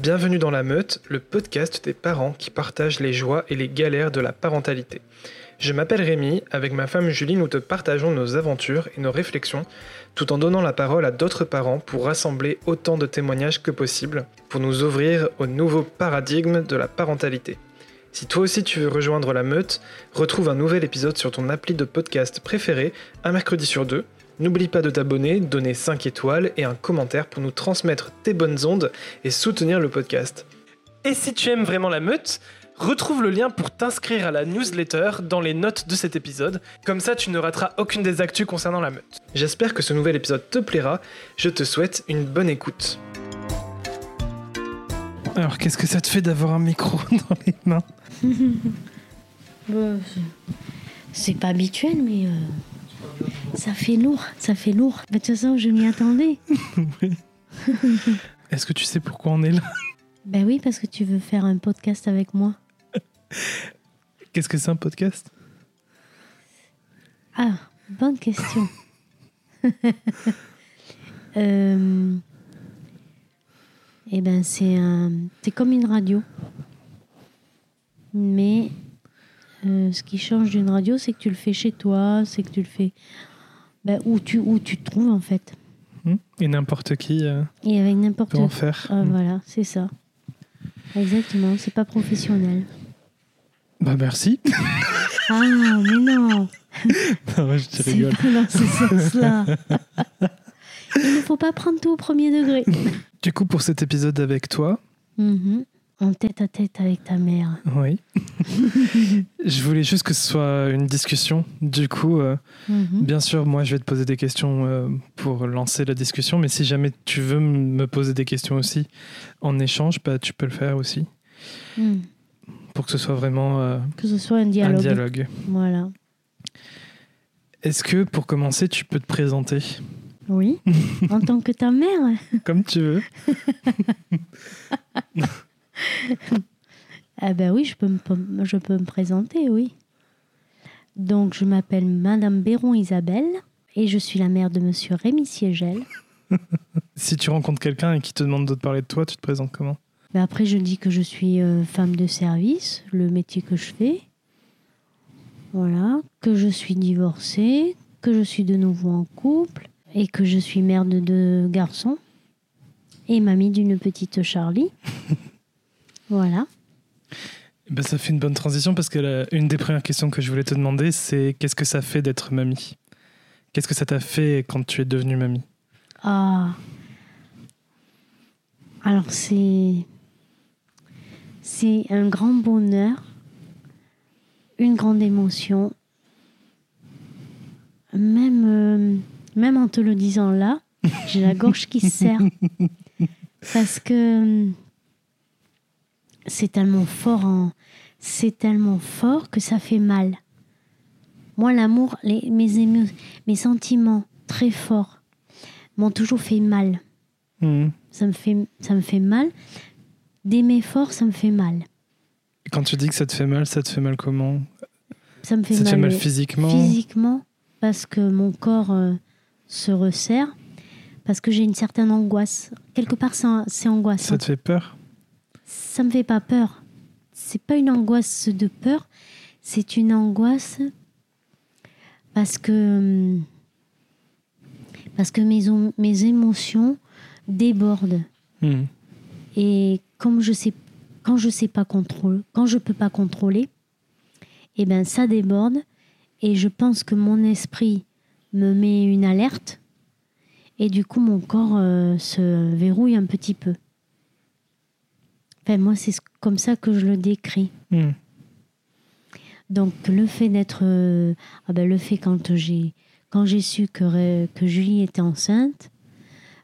Bienvenue dans La Meute, le podcast des parents qui partagent les joies et les galères de la parentalité. Je m'appelle Rémi, avec ma femme Julie, nous te partageons nos aventures et nos réflexions, tout en donnant la parole à d'autres parents pour rassembler autant de témoignages que possible, pour nous ouvrir au nouveau paradigme de la parentalité. Si toi aussi tu veux rejoindre la meute, retrouve un nouvel épisode sur ton appli de podcast préféré, un mercredi sur deux. N'oublie pas de t'abonner, donner 5 étoiles et un commentaire pour nous transmettre tes bonnes ondes et soutenir le podcast. Et si tu aimes vraiment la meute, retrouve le lien pour t'inscrire à la newsletter dans les notes de cet épisode, comme ça tu ne rateras aucune des actus concernant la meute. J'espère que ce nouvel épisode te plaira, je te souhaite une bonne écoute. Alors qu'est-ce que ça te fait d'avoir un micro dans les mains? Bah, c'est- c'est pas habituel, mais euh, ça fait lourd, ça fait lourd. Mais De toute façon, je m'y attendais. Est-ce que tu sais pourquoi on est là? Ben oui, parce que tu veux faire un podcast avec moi. Qu'est-ce que c'est un podcast? Ah, bonne question. euh, eh ben, c'est un, c'est comme une radio, mais euh, ce qui change d'une radio, c'est que tu le fais chez toi, c'est que tu le fais ben, où tu où tu te trouves en fait, Hmm Et n'importe qui euh, et avec n'importe peut en faire. Ah, Hmm. voilà, c'est ça. Exactement, c'est pas professionnel. Bah merci. Ah, mais non, non, je te rigole. pas dans ce sens-là. Il ne faut pas prendre tout au premier degré. Du coup, pour cet épisode avec toi, Mhm. En tête à tête avec ta mère. oui, je voulais juste que ce soit une discussion. Du coup, euh, Mhm. bien sûr, moi, je vais te poser des questions euh, pour lancer la discussion, mais si jamais tu veux me poser des questions aussi en échange, bah, tu peux le faire aussi, Mhm. pour que ce soit vraiment euh, Que ce soit un dialogue. un dialogue. Voilà. Est-ce que, pour commencer, tu peux te présenter? Oui. en tant que ta mère. comme tu veux Ah ben oui, je peux me, je peux me présenter, oui. Donc, je m'appelle Madame Béron Isabelle et je suis la mère de Monsieur Rémi Siegel. Si tu rencontres quelqu'un et qui te demande de te parler de toi, tu te présentes comment? Ben après, je dis que je suis euh, femme de service, le métier que je fais. Voilà. Que je suis divorcée, que je suis de nouveau en couple et que je suis mère de deux garçons et mamie d'une petite Charlie. voilà. Ben, ça fait une bonne transition parce que la- une des premières questions que je voulais te demander, c'est qu'est-ce que ça fait d'être mamie? Qu'est-ce que ça t'a fait quand tu es devenue mamie? Ah. Alors c'est c'est un grand bonheur, une grande émotion. Même euh, même en te le disant là, j'ai la gorge qui se serre parce que c'est tellement fort en c'est tellement fort que ça fait mal. Moi l'amour, mes émo- mes sentiments très forts m'ont toujours fait mal. Mhm. Ça me fait, ça me fait mal. D'aimer fort, ça me fait mal. Et Quand tu dis que ça te fait mal, ça te fait mal comment? Ça me fait Ça te mal, fait mal euh, physiquement? physiquement, parce que mon corps euh, se resserre, parce que j'ai une certaine angoisse. Quelque part, c'est angoissant. Ça te fait peur? Ça me fait pas peur. C'est pas une angoisse de peur, c'est une angoisse parce que hum, parce que mes, mes émotions débordent. Mhm. Et comme je sais, quand je sais pas contrôler, quand je peux pas contrôler, eh ben ça déborde. Et je pense que mon esprit me met une alerte. Et du coup, mon corps euh, se verrouille un petit peu. Enfin, moi, c'est ce- comme ça que je le décris. Mhm. Donc, le fait d'être. euh, ah ben, le fait quand j'ai, quand j'ai su que, que Julie était enceinte,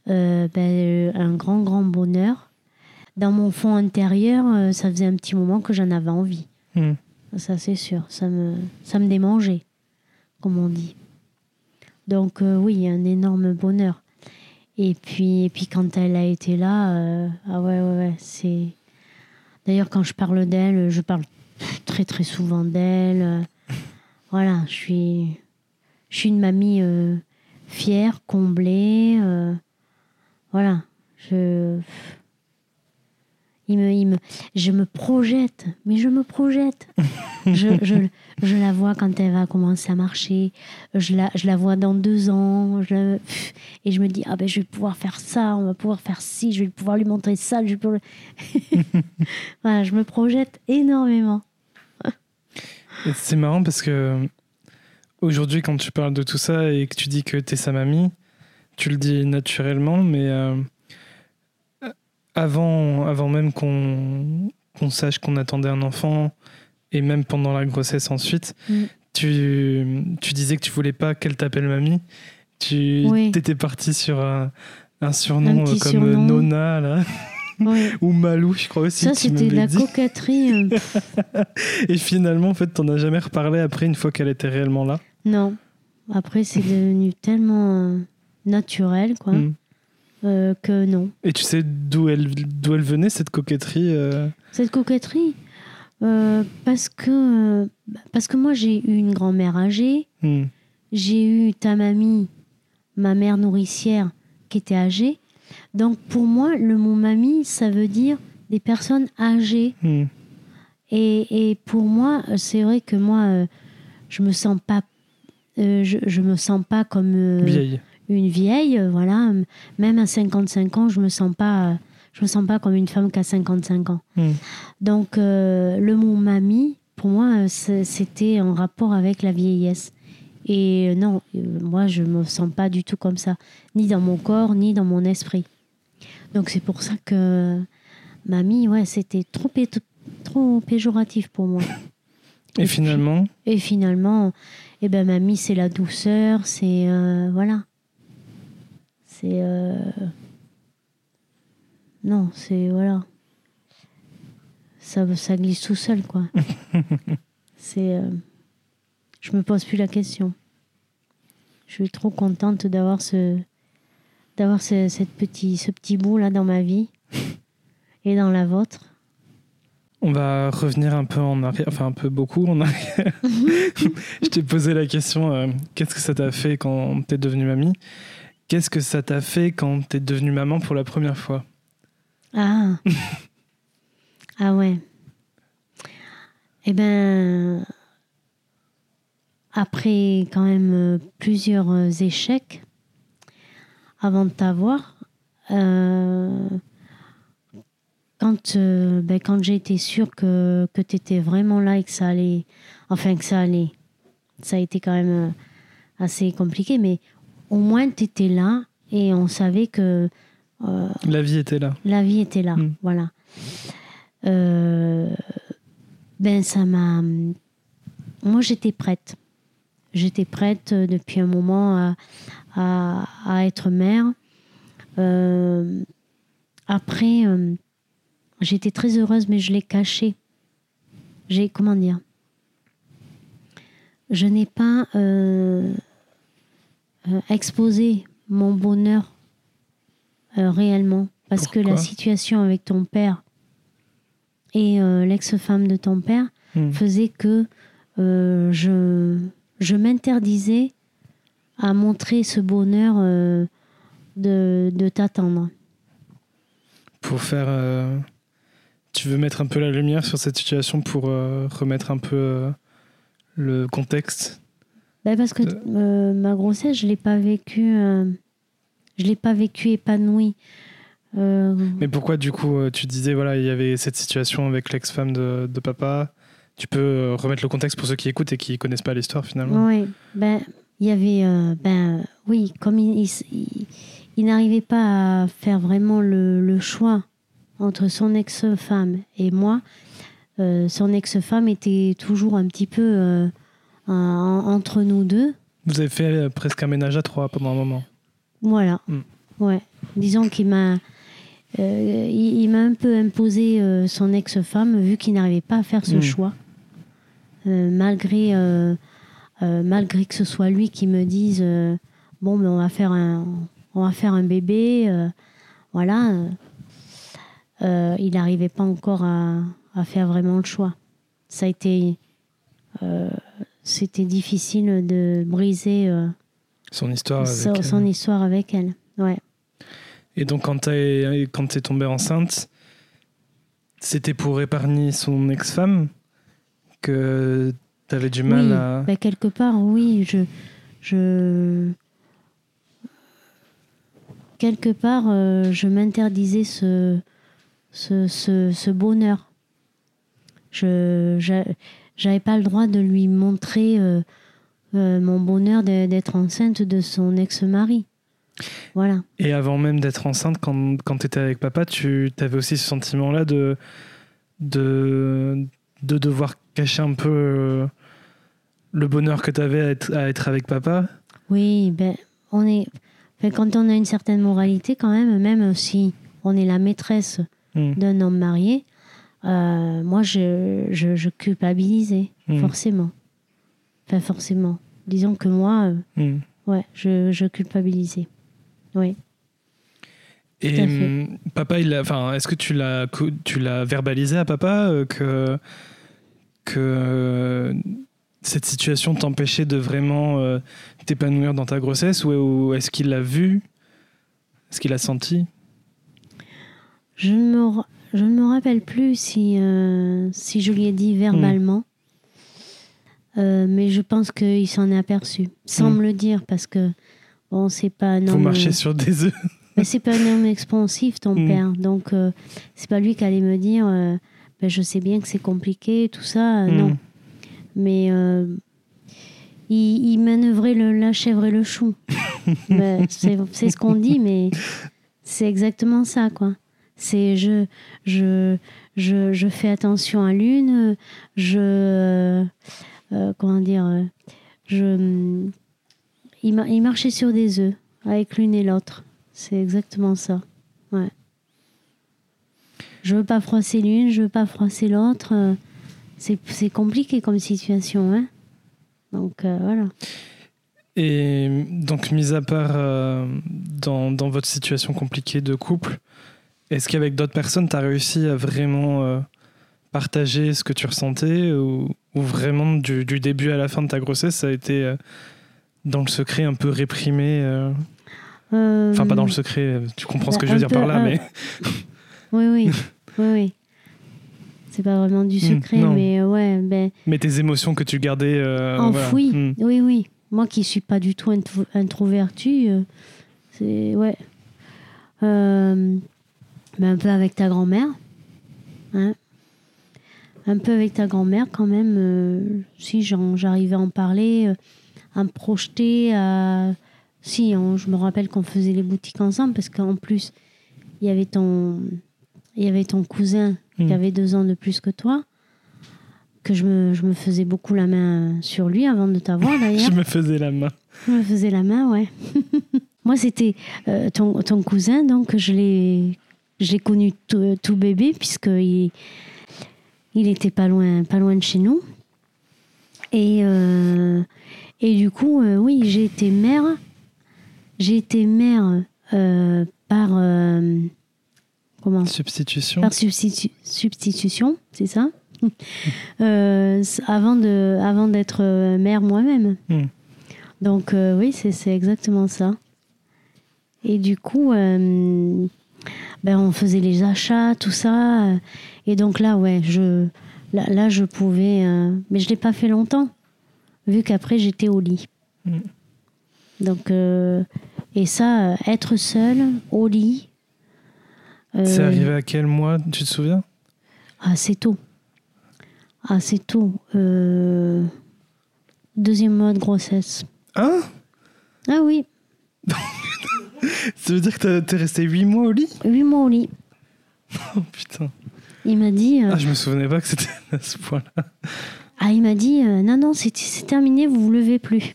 euh, ben, euh, un grand, grand bonheur. Dans mon fond intérieur, euh, ça faisait un petit moment que j'en avais envie. Mhm. Ça, c'est sûr. Ça me, ça me démangeait, comme on dit. Donc, oui, un énorme bonheur. Et puis, et puis quand elle a été là, ah ouais, ouais, ouais, c'est. D'ailleurs, quand je parle d'elle, je parle très, très souvent d'elle. euh, Voilà, je suis, je une mamie euh, fière, comblée. euh, voilà, je. Il me, je me projette, mais je me projette. je, je, je la vois quand elle va commencer à marcher. Je la, je la vois dans deux ans. Et je me dis, ah ben, je vais pouvoir faire ça, on va pouvoir faire ci, je vais pouvoir lui montrer ça. Je, me projette énormément. C'est marrant parce que aujourd'hui, quand tu parles de tout ça et que tu dis que t'es sa mamie, tu le dis naturellement, mais euh, avant, avant même qu'on qu'on sache qu'on attendait un enfant et même pendant la grossesse ensuite, Mm. tu, tu disais que tu voulais pas qu'elle t'appelle mamie. Tu Oui. étais parti sur un, un surnom Un euh, comme surnom. Nona là, Oui. ou Malou, je crois aussi. Ça, c'était de la dit. coquetterie. euh, Et finalement, en fait, t'en as jamais reparlé après une fois qu'elle était réellement là? Non. Après, c'est devenu tellement euh, naturel, quoi, Mm. euh, que non. Et tu sais d'où elle, d'où elle venait, cette coquetterie euh? Cette coquetterie, euh, parce que euh, parce que moi j'ai eu une grand-mère âgée, Hmm. j'ai eu ta mamie, ma mère nourricière, qui était âgée. Donc pour moi, le mot mamie, ça veut dire des personnes âgées. Hmm. Et, et pour moi, c'est vrai que moi, euh, je me sens pas, euh, je, je me sens pas comme Vieille. une vieille, voilà. Même à 55 ans, je me sens pas, je me sens pas comme une femme qui a 55 ans. Hmm. Donc euh, le mot mamie, pour moi, euh, c'était en rapport avec la vieillesse. Et euh, non, moi, je me sens pas du tout comme ça, ni dans mon corps, ni dans mon esprit. Donc c'est pour ça que mamie, ouais, c'était trop, pé- trop péjoratif pour moi. Et, finalement, Et finalement, eh ben, mamie, c'est la douceur, c'est. euh, voilà. C'est. euh, Non, c'est. Voilà. Ça, ça glisse tout seul, quoi. c'est. euh, Je me pose plus la question. Je suis trop contente d'avoir ce. d'avoir ce, cette petit, ce petit bout là dans ma vie et dans la vôtre. on va revenir un peu en arrière, enfin un peu beaucoup en arrière. Je t'ai posé la question euh, qu'est-ce que ça t'a fait quand t'es devenue mamie? Qu'est-ce que ça t'a fait quand t'es devenue maman pour la première fois? Ah. ah ouais. Eh ben, après quand même euh, plusieurs euh, échecs, avant de t'avoir, euh, quand, ben, quand été sûre que, que tu étais vraiment là et que ça allait, enfin que ça allait, ça a été quand même assez compliqué, mais au moins tu étais là et on savait que La vie était là. la vie était là, Mm. voilà. Euh, ben ça m'a. Moi j'étais prête. J'étais prête euh, depuis un moment à, à, à être mère. Euh, après, euh, j'étais très heureuse, mais je l'ai caché. J'ai comment dire? Je n'ai pas euh, euh, exposé mon bonheur euh, réellement. Parce que la situation avec ton père et euh, l'ex-femme de ton père Hmm. faisait que euh, je, je m'interdisais à montrer ce bonheur de, de t'attendre. Pour faire. Tu veux mettre un peu la lumière sur cette situation pour remettre un peu le contexte Ben parce que De- ma grossesse, je l'ai pas vécue, je l'ai pas vécue épanouie. Euh, Mais pourquoi, du coup, euh, tu disais, voilà, il y avait cette situation avec l'ex-femme de, de papa Tu peux euh, remettre le contexte pour ceux qui écoutent et qui connaissent pas l'histoire, finalement Oui, ben il y avait, euh, ben oui, comme il, il s- il- il n'arrivait pas à faire vraiment le, le choix entre son ex-femme et moi, euh, son ex-femme était toujours un petit peu en- entre nous deux. Vous avez fait presque un ménage à trois pendant un moment. Voilà. Mm. Ouais. Disons qu'il m'a, euh, il, il m'a un peu imposé euh, son ex-femme vu qu'il n'arrivait pas à faire ce Mm. choix, Euh, malgré malgré que ce soit lui qui me dise bon ben on va faire un on va faire un bébé, voilà. il n'arrivait pas encore à, à faire vraiment le choix. Ça a été c'était difficile de briser Son histoire avec. son, son histoire avec elle. Ouais. Et donc, quand t'es quand t'es tombée enceinte, c'était pour épargner son ex-femme que tu avais du mal oui, à. bah, quelque part, oui, je, je quelque part, euh, je m'interdisais ce, ce, ce, ce bonheur. Je j'avais pas le droit de lui montrer euh, euh, mon bonheur d'être enceinte de son ex-mari. Voilà. Et avant même d'être enceinte, quand, quand tu étais avec papa, tu avais aussi ce sentiment-là de, de, de devoir cacher un peu euh, le bonheur que tu avais à être, à être avec papa? Oui, ben, on est. enfin, quand on a une certaine moralité, quand même, même si on est la maîtresse Hmm. d'un homme marié, euh, moi, je, je, je culpabilisais, Hmm. forcément. Enfin, forcément. Disons que moi, euh, Hmm. ouais, je, je culpabilisais. Oui. Et hum, papa, il a, enfin, est-ce que tu l'as, tu l'as verbalisé à papa euh, que que cette situation t'empêchait de vraiment euh, t'épanouir dans ta grossesse ou, ou est-ce qu'il l'a vu? Est-ce qu'il a senti? Je ne me, je ne me rappelle plus si, si je lui ai dit verbalement. Euh, mais je pense qu'il s'en est aperçu, sans Hmm. me le dire, parce que bon, c'est pas un Vous homme. marchez sur des œufs. Mais c'est pas un homme expansif, ton Mm. père. Donc, euh, c'est pas lui qui allait me dire euh, ben, Je sais bien que c'est compliqué, tout ça. euh, Non. Hmm. Mais euh, il, il manœuvrait le, la chèvre et le chou. Ben, c'est c'est ce qu'on dit, mais c'est exactement ça, quoi. C'est je, je, je, je fais attention à l'une, je. Euh, comment dire euh, je, il, ma- il marchait sur des œufs avec l'une et l'autre. C'est exactement ça. Ouais. Je veux pas froisser l'une, je veux pas froisser l'autre. euh, C'est compliqué comme situation, hein. Donc voilà. Et donc, mis à part dans, dans votre situation compliquée de couple, est-ce qu'avec d'autres personnes, tu as réussi à vraiment partager ce que tu ressentais ou, ou vraiment du, du début à la fin de ta grossesse, ça a été euh, dans le secret un peu réprimé euh, Euh, Enfin, pas dans le secret, tu comprends ce que je veux dire peu, par là, euh, mais Oui, oui, oui, oui. C'est pas vraiment du Hmm, secret, mais euh, ouais, ben mais tes émotions que tu gardais. euh, voilà. enfouies. Hmm. Oui, oui. Moi qui suis pas du tout intro- introvertie, euh, c'est ouais. Euh, ben, un peu avec ta grand-mère, hein. Un peu avec ta grand-mère quand même. euh, si j'en- j'arrivais à en parler, euh, à me projeter, à si on- je me rappelle qu'on faisait les boutiques ensemble parce qu'en plus il y avait ton il y avait ton cousin Hmm. qui avait deux ans de plus que toi que je me, je me faisais beaucoup la main sur lui avant de t'avoir d'ailleurs. Je me faisais la main. Je me faisais la main, ouais. Moi, c'était euh, ton, ton cousin, donc je l'ai, je l'ai connu tout, tout bébé, puisqu'il il était pas loin, pas loin de chez nous. Et, euh, et du coup, euh, oui, j'ai été mère. J'ai été mère euh, par. comment? Substitution. par substitu- substitution, c'est ça? Avant de, avant d'être mère moi-même. Hmm. Donc oui, c'est, c'est exactement ça. Et du coup, euh, ben, on faisait les achats, tout ça. Et donc là, ouais, je, là, là, je pouvais... euh, mais je l'ai pas fait longtemps, vu qu'après, j'étais au lit. Hmm. Donc, euh, et ça, être seule, au lit... C'est euh, arrivé à quel mois, tu te souviens? Assez tôt. Assez tôt. Euh, Deuxième mois de grossesse. Hein Ah oui, Ça veut dire que t'es resté 8 mois au lit? Huit mois au lit. Oh putain. Il m'a dit, euh, Ah, je me souvenais pas que c'était à ce point-là. ah, il m'a dit, euh, non, non, c'est terminé, vous vous levez plus.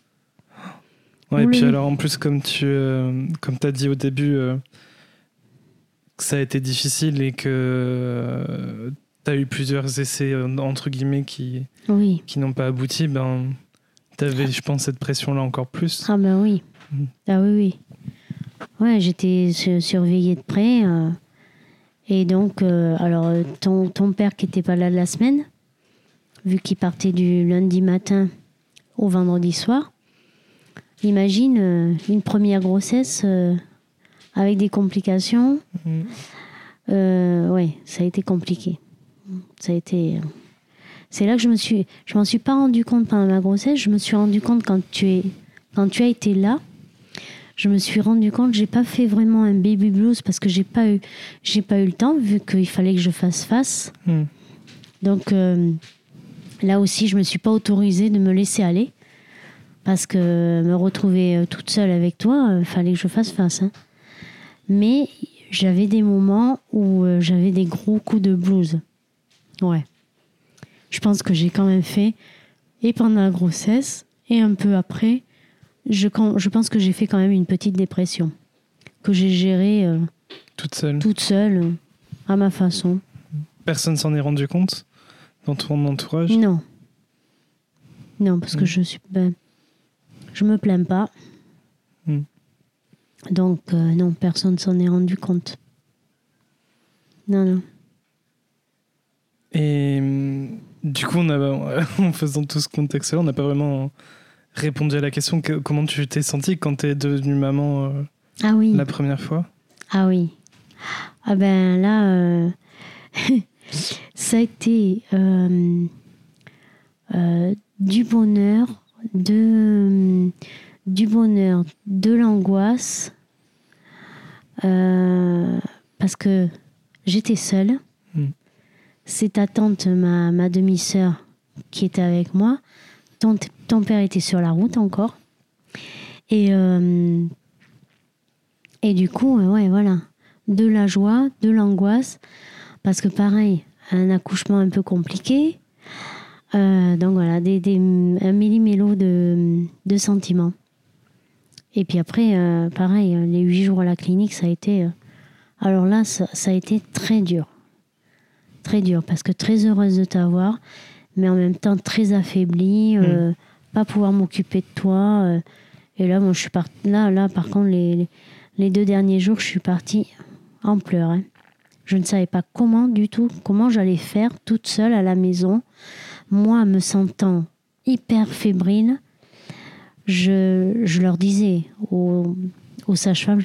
Ouais, et puis alors en plus, comme tu euh, comme as dit au début, euh, que ça a été difficile et que tu as eu plusieurs essais, entre guillemets, qui, Oui. qui n'ont pas abouti, ben, tu avais, je pense, cette pression-là encore plus. Ah ben oui. Mhm. Ah oui, oui. Ouais, j'étais su- surveillée de près. euh, et donc, euh, alors, euh, ton, ton père qui n'était pas là la semaine, vu qu'il partait du lundi matin au vendredi soir, imagine euh, une première grossesse avec des complications. Euh, ouais, ça a été compliqué. Ça a été. C'est là que je me suis. Je m'en suis pas rendu compte pendant ma grossesse. Je me suis rendu compte quand tu es, quand tu as été là. Je me suis rendu compte, j'ai pas fait vraiment un baby blues parce que j'ai pas eu, j'ai pas eu le temps vu qu'il fallait que je fasse face. Hmm. Donc euh, là aussi, je me suis pas autorisée de me laisser aller parce que me retrouver euh, toute seule avec toi, il fallait que je fasse face. hein. Mais j'avais des moments où euh, j'avais des gros coups de blues. Ouais. Je pense que j'ai quand même fait, et pendant la grossesse, et un peu après, je, quand- je pense que j'ai fait quand même une petite dépression. Que j'ai gérée euh, Toute seule. toute seule, euh, à ma façon. Personne s'en est rendu compte dans ton entourage? Non. Non, parce que Mm. je suis. Ben, je me plains pas. Mm. Donc, euh, non, personne s'en est rendu compte. Non, non. Et hum, du coup, on a, en faisant tout ce contexte-là, on n'a pas vraiment répondu à la question que- comment tu t'es sentie quand tu es devenue maman euh, Ah oui. la première fois? Ah oui. Ah ben là, euh, ça a été euh, du bonheur, de, du bonheur, de l'angoisse, parce que j'étais seule. Mm. C'est ta tante, ma, ma demi-sœur, qui était avec moi. Ton, père était sur la route encore. Et, euh, du coup, euh, ouais, voilà. De la joie, de l'angoisse. Parce que pareil, un accouchement un peu compliqué. Euh, donc voilà, des, des, un méli-mélo de, de sentiments. Et puis après, pareil, les huit jours à la clinique, ça a été. alors là, ça a été très dur. Très dur, parce que très heureuse de t'avoir, mais en même temps très affaiblie, euh, pas pouvoir m'occuper de toi. euh, et là, moi, je suis partie. Là, là, par contre, les, les- deux derniers jours, je suis partie en pleurs. hein. Je ne savais pas comment du tout, comment j'allais faire toute seule à la maison. Moi, me sentant hyper fébrile, je, je leur disais aux, aux sages-femmes,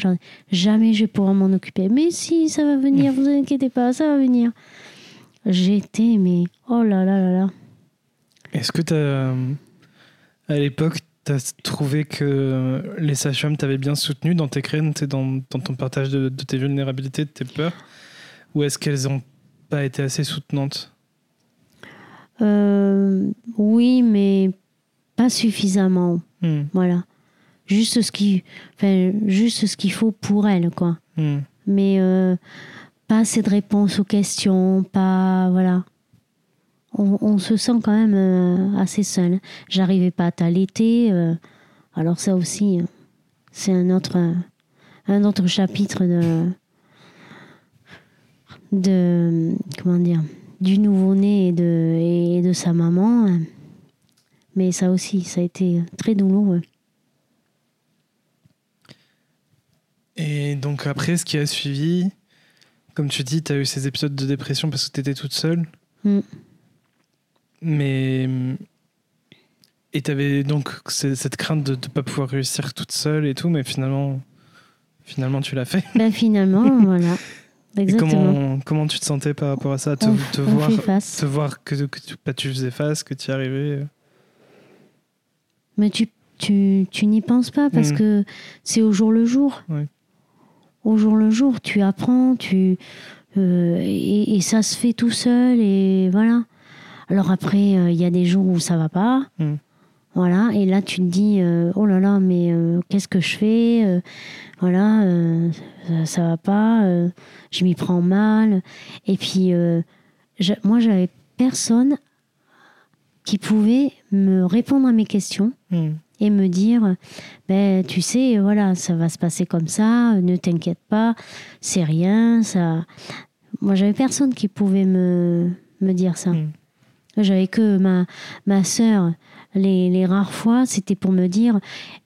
jamais je pouvoir m'en occuper. Mais si, ça va venir, vous inquiétez pas, ça va venir. J'étais, mais oh là là là là. Est-ce que tu as, à l'époque, tu as trouvé que les sages-femmes t'avaient bien soutenu dans tes craintes et dans, dans ton partage de, de tes vulnérabilités, de tes peurs Ou est-ce qu'elles n'ont pas été assez soutenantes? Euh, oui, mais pas suffisamment. Hmm, Voilà. Juste ce qui, enfin, juste ce qu'il faut pour elle, quoi. hmm. Mais euh, pas assez de réponses aux questions, pas voilà. On, on se sent quand même euh, assez seul. J'arrivais pas à t'allaiter. euh, alors ça aussi, euh, c'est un autre, un autre chapitre de, de comment dire, du nouveau-né et de, et de sa maman. Mais ça aussi, ça a été très douloureux. Et donc après, ce qui a suivi, comme tu dis, tu as eu ces épisodes de dépression parce que tu étais toute seule. Mm. Mais... Et tu avais donc ce- cette crainte de ne pas pouvoir réussir toute seule et tout, mais finalement, finalement tu l'as fait. Ben finalement, voilà. Et Exactement. comment, comment tu te sentais par rapport à ça Te, on, te on voir, te voir que, que tu, bah, tu faisais face, que tu y arrivais. Mais tu, tu, tu n'y penses pas parce Mm. que c'est au jour le jour. Au jour le jour, tu apprends, tu euh, et, et ça se fait tout seul et voilà. Alors après, euh, il y a des jours où ça va pas. Mm. Voilà, et là tu te dis euh, oh là là, mais euh, qu'est-ce que je fais Voilà, ça, ça va pas, je m'y prends mal. Et puis je- moi j'avais personne qui pouvait me répondre à mes questions Hmm. et me dire ben tu sais voilà ça va se passer comme ça ne t'inquiète pas c'est rien ça moi j'avais personne qui pouvait me me dire ça Mm. J'avais que ma ma sœur les, les rares fois c'était pour me dire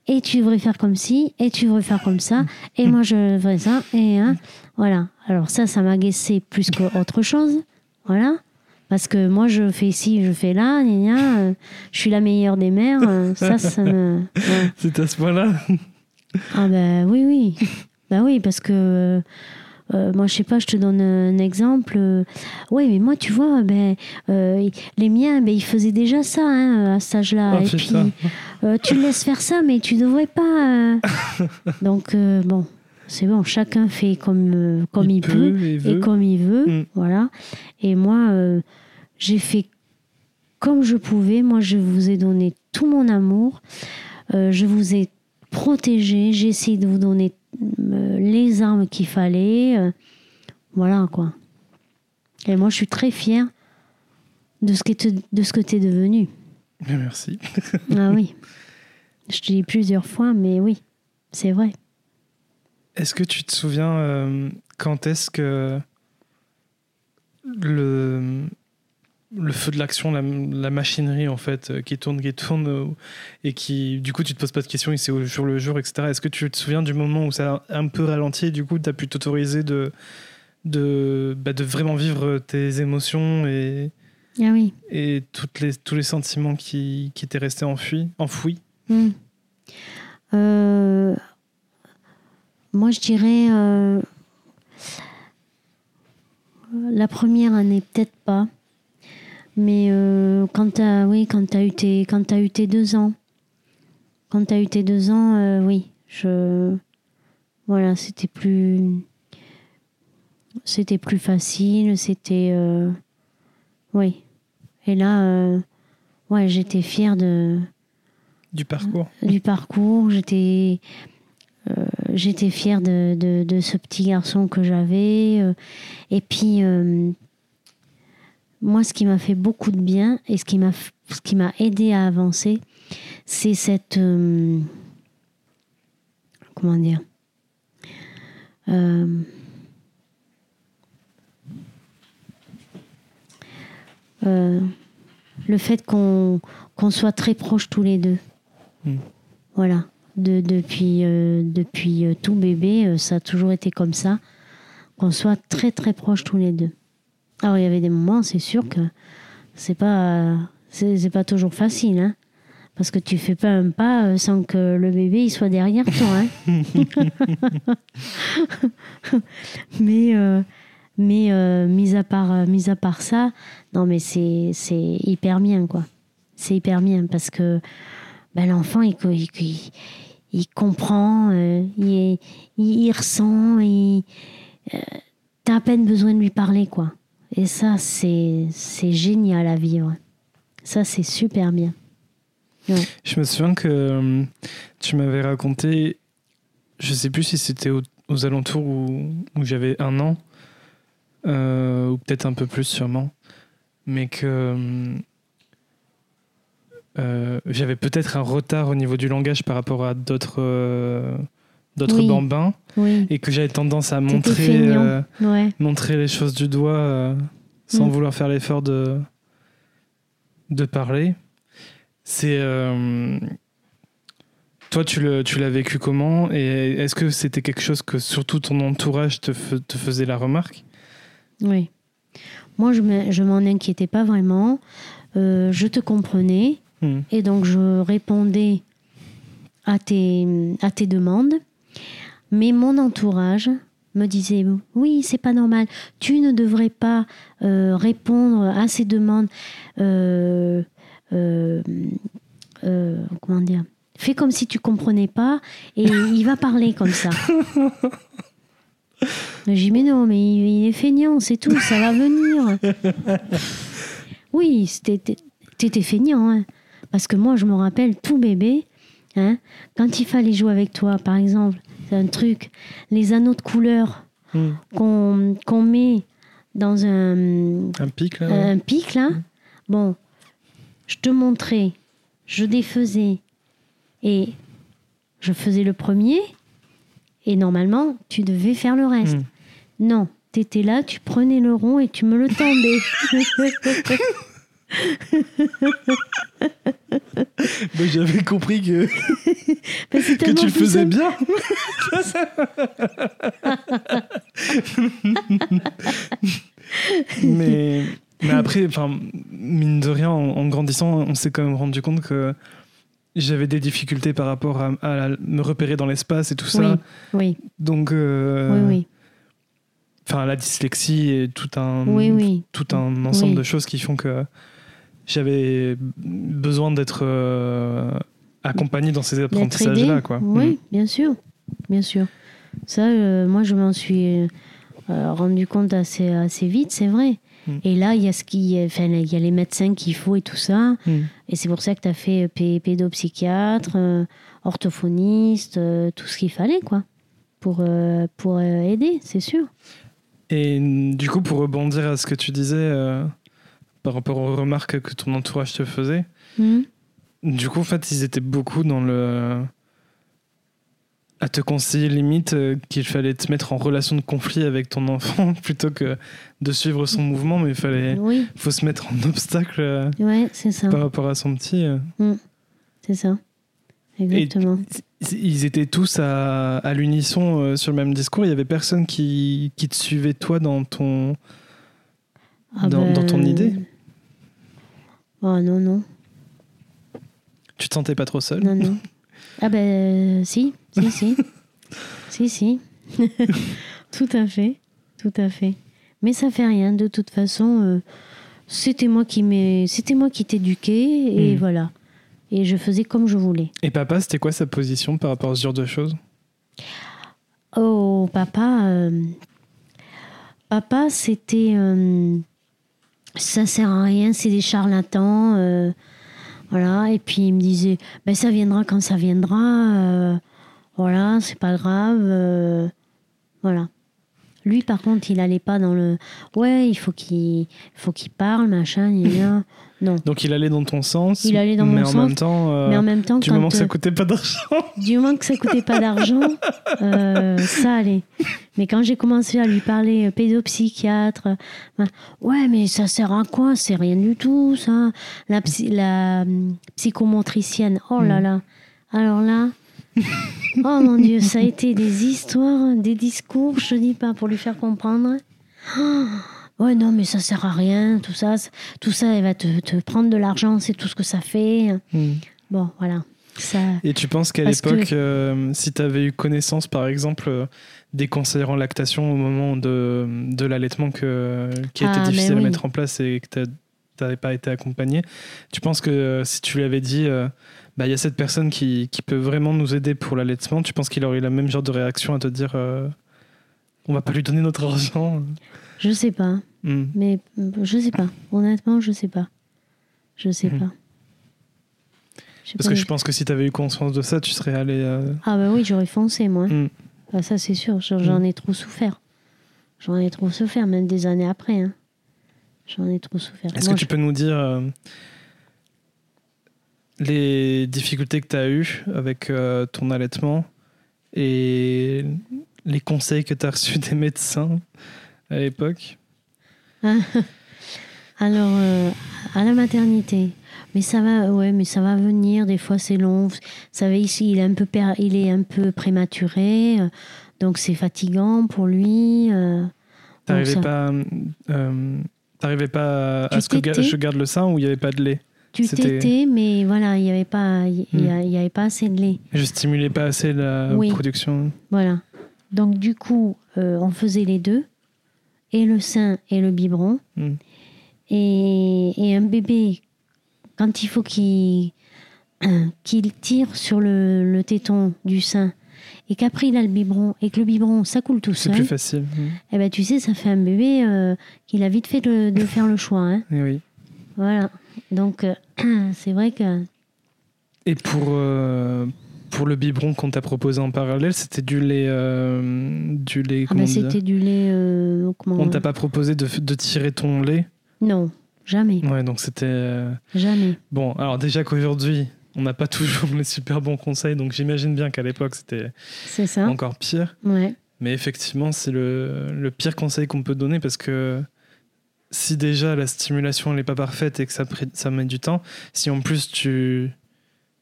et tu devrais faire comme ci et tu devrais faire comme ça et moi je ferais ça et hein, voilà alors ça ça m'agaçait plus qu'autre chose voilà parce que moi, je fais ci, je fais là, gna gna, euh, je suis la meilleure des mères. euh, ça, ça me. ouais. C'est à ce point-là Ah, ben oui, oui. Ben oui, parce que euh, moi, je sais pas, je te donne un exemple. Euh, oui, mais moi, tu vois, ben, euh, les miens, ben, ils faisaient déjà ça hein, à cet âge-là. Oh, Et puis, euh, tu le laisses faire ça, mais tu devrais pas. Donc, bon, c'est bon, chacun fait comme, euh, comme il, peut, et et veut. comme il veut. Mm. Voilà. Et moi, euh, j'ai fait comme je pouvais. Moi, je vous ai donné tout mon amour. Euh, je vous ai protégé. J'ai essayé de vous donner les armes qu'il fallait. euh, voilà, quoi. Et moi, je suis très fière de ce que tu de ce que es devenu. Bien, merci. ah oui. Je te dis plusieurs fois, mais oui, c'est vrai. Est-ce que tu te souviens euh, quand est-ce que le, le feu de l'action, la, la machinerie en fait, euh, qui tourne, qui tourne, euh, et qui, du coup, tu te poses pas de questions, c'est au jour le jour, etc. Est-ce que tu te souviens du moment où ça a un peu ralenti, et du coup, tu as pu t'autoriser de, de, bah, de vraiment vivre tes émotions et, Ah oui. et toutes les, tous les sentiments qui, qui étaient restés enfouis? Hmm. Euh, moi, je dirais euh, la première année, peut-être pas. Mais euh, quand tu as, oui, quand as eu tes, quand t'as eu tes deux ans, quand tu as eu tes deux ans, euh, oui, je, voilà, c'était plus, c'était plus facile, c'était, euh, oui. Et là, euh, ouais, j'étais fière de, du parcours du parcours. J'étais euh, j'étais fière de, de, de ce petit garçon que j'avais. et puis, euh, moi, ce qui m'a fait beaucoup de bien et ce qui m'a ce qui m'a aidé à avancer, c'est cette. euh, comment dire Euh, euh, le fait qu'on qu'on soit très proches tous les deux. Mm. Voilà. De, depuis depuis tout bébé, ça a toujours été comme ça. Qu'on soit très très proches tous les deux. Alors il y avait des moments, c'est sûr que c'est pas c'est pas toujours facile, hein. Parce que tu fais pas un pas euh, sans que le bébé il soit derrière toi. Hein. mais euh, mais euh, mis à part mis à part ça, non mais c'est hyper bien quoi. C'est hyper bien parce que ben, l'enfant il, il, il- il comprend, il, ressent, il t'as à peine besoin de lui parler quoi. Et ça c'est c'est génial à vivre. Ça c'est super bien. Je me souviens que euh, tu m'avais raconté, je sais plus si c'était aux, alentours où, j'avais un an, euh, ou peut-être un peu plus sûrement, mais que euh, j'avais peut-être un retard au niveau du langage par rapport à d'autres d'autres Oui. bambins, Oui. et que j'avais tendance à montrer, euh, Ouais. montrer les choses du doigt euh, sans Mm. vouloir faire l'effort de, de parler. C'est. euh, toi, tu le- tu l'as vécu comment? Et est-ce que c'était quelque chose que surtout ton entourage te, te faisait la remarque? Oui. Moi, je me- je m'en inquiétais pas vraiment. Je te comprenais. Hmm. Et donc, je répondais à tes, à tes demandes. Mais mon entourage me disait Oui, c'est pas normal. Tu ne devrais pas euh, répondre à ces demandes. Euh, euh, comment dire? Fais comme si tu comprenais pas et il va parler comme ça. J'ai dit, mais non, mais il, est feignant, c'est tout, ça va venir. oui, c'était- t'étais feignant, hein. Parce que moi, je me rappelle, tout bébé, hein, quand il fallait jouer avec toi, par exemple, c'est un truc, les anneaux de couleur Hmm. qu'on met dans un, Un pic là un pic, là, bon, je te montrais, je défaisais, et je faisais le premier, et normalement, tu devais faire le reste. Hmm. Non, t'étais là, tu prenais le rond et tu me le tendais. J'avais compris que, c'est que tu le faisais bien. mais, mais après, mine de rien, en, en grandissant, on s'est quand même rendu compte que j'avais des difficultés par rapport à, à me repérer dans l'espace et tout ça. Oui, oui, Donc, euh, oui, oui. enfin la dyslexie et tout un, tout un ensemble de choses qui font que j'avais besoin d'être euh, accompagné dans ces apprentissages-là. Quoi. Oui, Mm. bien sûr. Bien sûr. Ça, euh, moi, je m'en suis euh, rendu compte assez, assez vite, c'est vrai. Mm. Et là, il y a ce qui, enfin, il y a les médecins qu'il faut et tout ça. Mm. Et c'est pour ça que tu as fait pédopsychiatre, euh, orthophoniste, euh, tout ce qu'il fallait, quoi, pour, euh, pour euh, aider, c'est sûr. Et du coup, pour rebondir à ce que tu disais euh, par rapport aux remarques que ton entourage te faisait, Mhm. du coup, en fait, ils étaient beaucoup dans le. à te conseiller limite euh, qu'il fallait te mettre en relation de conflit avec ton enfant plutôt que de suivre son mouvement, mais il fallait. Oui, faut se mettre en obstacle euh, ouais, c'est ça. par rapport à son petit. euh. C'est ça. Exactement. Ils étaient tous à, à l'unisson sur le même discours. Il y avait personne qui, qui te suivait toi dans ton. Ah dans- dans ton idée Oh non, non. Tu te sentais pas trop seul Non, non. Ah ben si, si, si. si, si. tout à fait. Tout à fait. Mais ça fait rien. De toute façon, euh, c'était moi qui c'était moi qui t'éduquais et Mm. voilà. Et je faisais comme je voulais. Et papa, c'était quoi sa position par rapport à ce genre de choses? Oh, papa. euh, papa, c'était. euh, ça sert à rien, c'est des charlatans. euh, voilà. Et puis il me disait ben, ça viendra quand ça viendra. euh, voilà, c'est pas grave. euh, voilà. Lui, par contre, il allait pas dans le. Ouais, il faut qu'il faut qu'il parle, machin, gna. Non. Donc il allait dans ton sens, Il allait dans mais mon en sens, même temps, euh, Mais en même temps, du moment que ça euh, coûtait pas d'argent. du moment que ça coûtait pas d'argent, euh, ça allait. Mais quand j'ai commencé à lui parler euh, pédopsychiatre, ouais, mais ça sert à quoi? C'est rien du tout, ça. La, psy- la hum, psychomotricienne, oh là Mm. là. Alors là, oh mon Dieu, ça a été des histoires, des discours, je dis pas, pour lui faire comprendre. Oh, ouais, non, mais ça sert à rien, tout ça, tout ça, elle va te, te prendre de l'argent, c'est tout ce que ça fait. Hmm. Bon, voilà. Ça, Et tu penses qu'à que- l'époque, euh, si tu avais eu connaissance, par exemple, euh, des conseillers en lactation au moment de, de l'allaitement que, qui a été Ah, mais difficile à mettre en place et que tu n'avais pas été accompagné, tu penses que euh, si tu lui avais dit, bah, il y a cette personne qui, qui peut vraiment nous aider pour l'allaitement, tu penses qu'il aurait eu la même genre de réaction à te dire, on va pas lui donner notre argent? Je sais pas. Hmm. Mais je sais pas. Honnêtement, je sais pas. Je sais Mhm. pas. Parce pas. que je pense que si tu avais eu conscience de ça, tu serais allé. euh, Ah bah oui, j'aurais foncé, moi. Mm. Ah, ça, c'est sûr. J'en ai trop souffert. J'en ai trop souffert, même des années après. hein. J'en ai trop souffert. Est-ce que tu peux nous dire euh, les difficultés que tu as eues avec euh, ton allaitement et les conseils que tu as reçus des médecins à l'époque Alors, euh, à la maternité. Mais ça va, ouais, mais ça va venir. Des fois, c'est long. Va ici, il est un peu, per- il est un peu prématuré, euh, donc c'est fatigant pour lui. euh, donc T'arrivais ça- pas, euh, t'arrivais pas à ce que je garde le sein ou il n'y avait pas de lait? Tu tétais, mais voilà, il n'y avait pas, il y, Hmm. y avait pas assez de lait. Je stimulais pas assez la Oui. production. Voilà. Donc du coup, euh, on faisait les deux, et le sein et le biberon. Hmm. Et, et un bébé, quand il faut qu'il qu'il tire sur le, le téton du sein, et qu'après il a le biberon, et que le biberon, ça coule tout C'est seul, plus facile. Hmm. eh ben, tu sais, ça fait un bébé euh, qu'il a vite fait de, de faire le choix. hein. Eh oui. Voilà. Donc euh, c'est vrai que... Et pour, euh, pour le biberon qu'on t'a proposé en parallèle, c'était du lait. euh, du lait Ah dit c'était du lait... euh. On t'a pas proposé de, de tirer ton lait Non, jamais. Ouais, donc c'était. euh, Jamais. Bon, alors déjà qu'aujourd'hui, on n'a pas toujours les super bons conseils, donc j'imagine bien qu'à l'époque, c'était encore pire. Ouais. Mais effectivement, c'est le, le pire conseil qu'on peut donner parce que si déjà la stimulation n'est pas parfaite et que ça, met du temps, si en plus tu,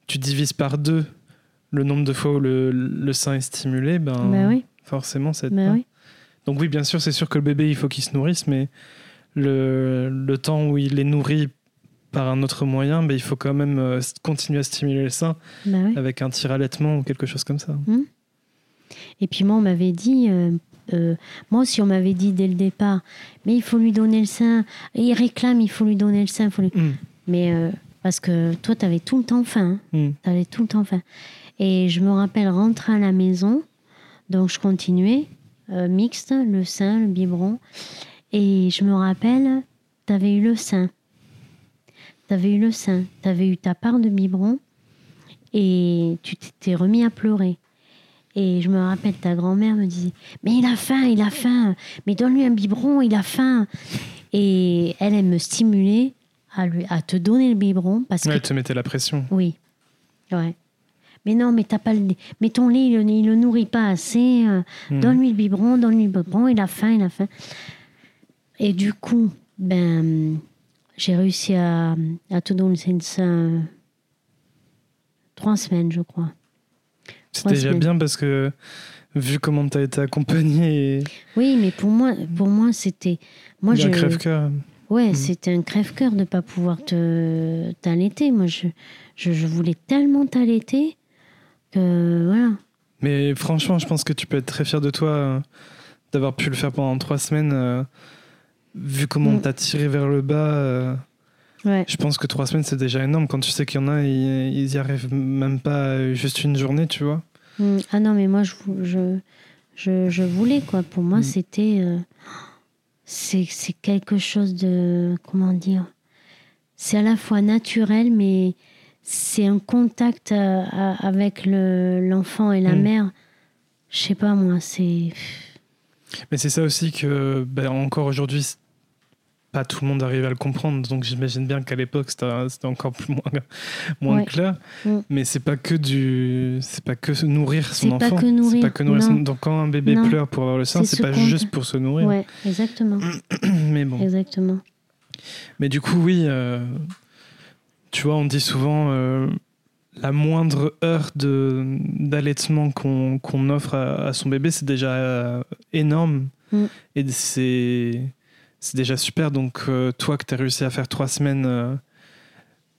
tu divises par deux le nombre de fois où le, le sein est stimulé, ben, Bah oui. forcément, ça aide Bah pas. oui. Donc oui, bien sûr, c'est sûr que le bébé, il faut qu'il se nourrisse, mais le, le temps où il est nourri par un autre moyen, ben, il faut quand même euh, continuer à stimuler le sein Bah oui. avec un tir allaitement ou quelque chose comme ça. Et puis moi, on m'avait dit, euh, euh, moi aussi, on m'avait dit dès le départ, mais il faut lui donner le sein. Il réclame, il faut lui donner le sein. Faut lui... Mm. Mais parce que toi, tu avais tout le temps faim. hein. Mm. Tu avais tout le temps faim. Et je me rappelle rentrer à la maison, donc je continuais, euh, mixte, le sein, le biberon. Et je me rappelle, tu avais eu le sein. Tu avais eu le sein. Tu avais eu ta part de biberon. Et tu t'étais remis à pleurer. Et je me rappelle, ta grand-mère me disait Mais il a faim, il a faim. Mais donne-lui un biberon, il a faim. Et elle, elle me stimulait à, lui, à te donner le biberon parce que Ouais, te mettais la pression. oui. Ouais. Mais non, mais t'as pas le Mais ton lait, il, il le nourrit pas assez. euh, Mm. Donne-lui le biberon, donne-lui le biberon, il a faim, il a faim. Et du coup, ben, j'ai réussi à, à te donner le sein trois semaines, je crois. Trois déjà bien parce que vu comment tu as été accompagné, Oui, mais pour moi, pour moi, c'était. Moi, je. un crève-cœur. Ouais, Mm. c'était un crève-cœur de pas pouvoir te t'allaiter. Moi, je, je, je voulais tellement t'allaiter que voilà. Mais franchement, je pense que tu peux être très fier de toi euh, d'avoir pu le faire pendant trois semaines. euh, vu comment Mm. on t'a tiré vers le bas, euh, Ouais. je pense que trois semaines c'est déjà énorme. Quand tu sais qu'il y en a, ils, ils y arrivent même pas juste une journée, tu vois. Mm. Ah non, mais moi, je, je, je, je voulais, quoi. Pour moi, Mm. c'était. C'est c'est quelque chose de. Comment dire C'est à la fois naturel, mais c'est un contact euh, à- avec le- l'enfant et la Mm. mère. Je sais pas, moi, c'est. Mais c'est ça aussi que, ben, encore aujourd'hui, pas tout le monde arrive à le comprendre. Donc j'imagine bien qu'à l'époque, c'était encore plus moins, moins Ouais. clair. Mm. Mais c'est pas que du, c'est pas que se nourrir son enfant. C'est pas que nourrir. son- Donc quand un bébé Non. pleure pour avoir le sein, C'est c'est ce pas juste pour se nourrir. Ouais, exactement. Mais bon. Exactement. Mais du coup, oui, euh, tu vois, on dit souvent euh, la moindre heure d'allaitement qu'on qu'on offre à, à son bébé, c'est déjà euh, énorme. Mm. Et c'est c'est déjà super. Donc, euh, toi, que tu as réussi à faire trois semaines, euh,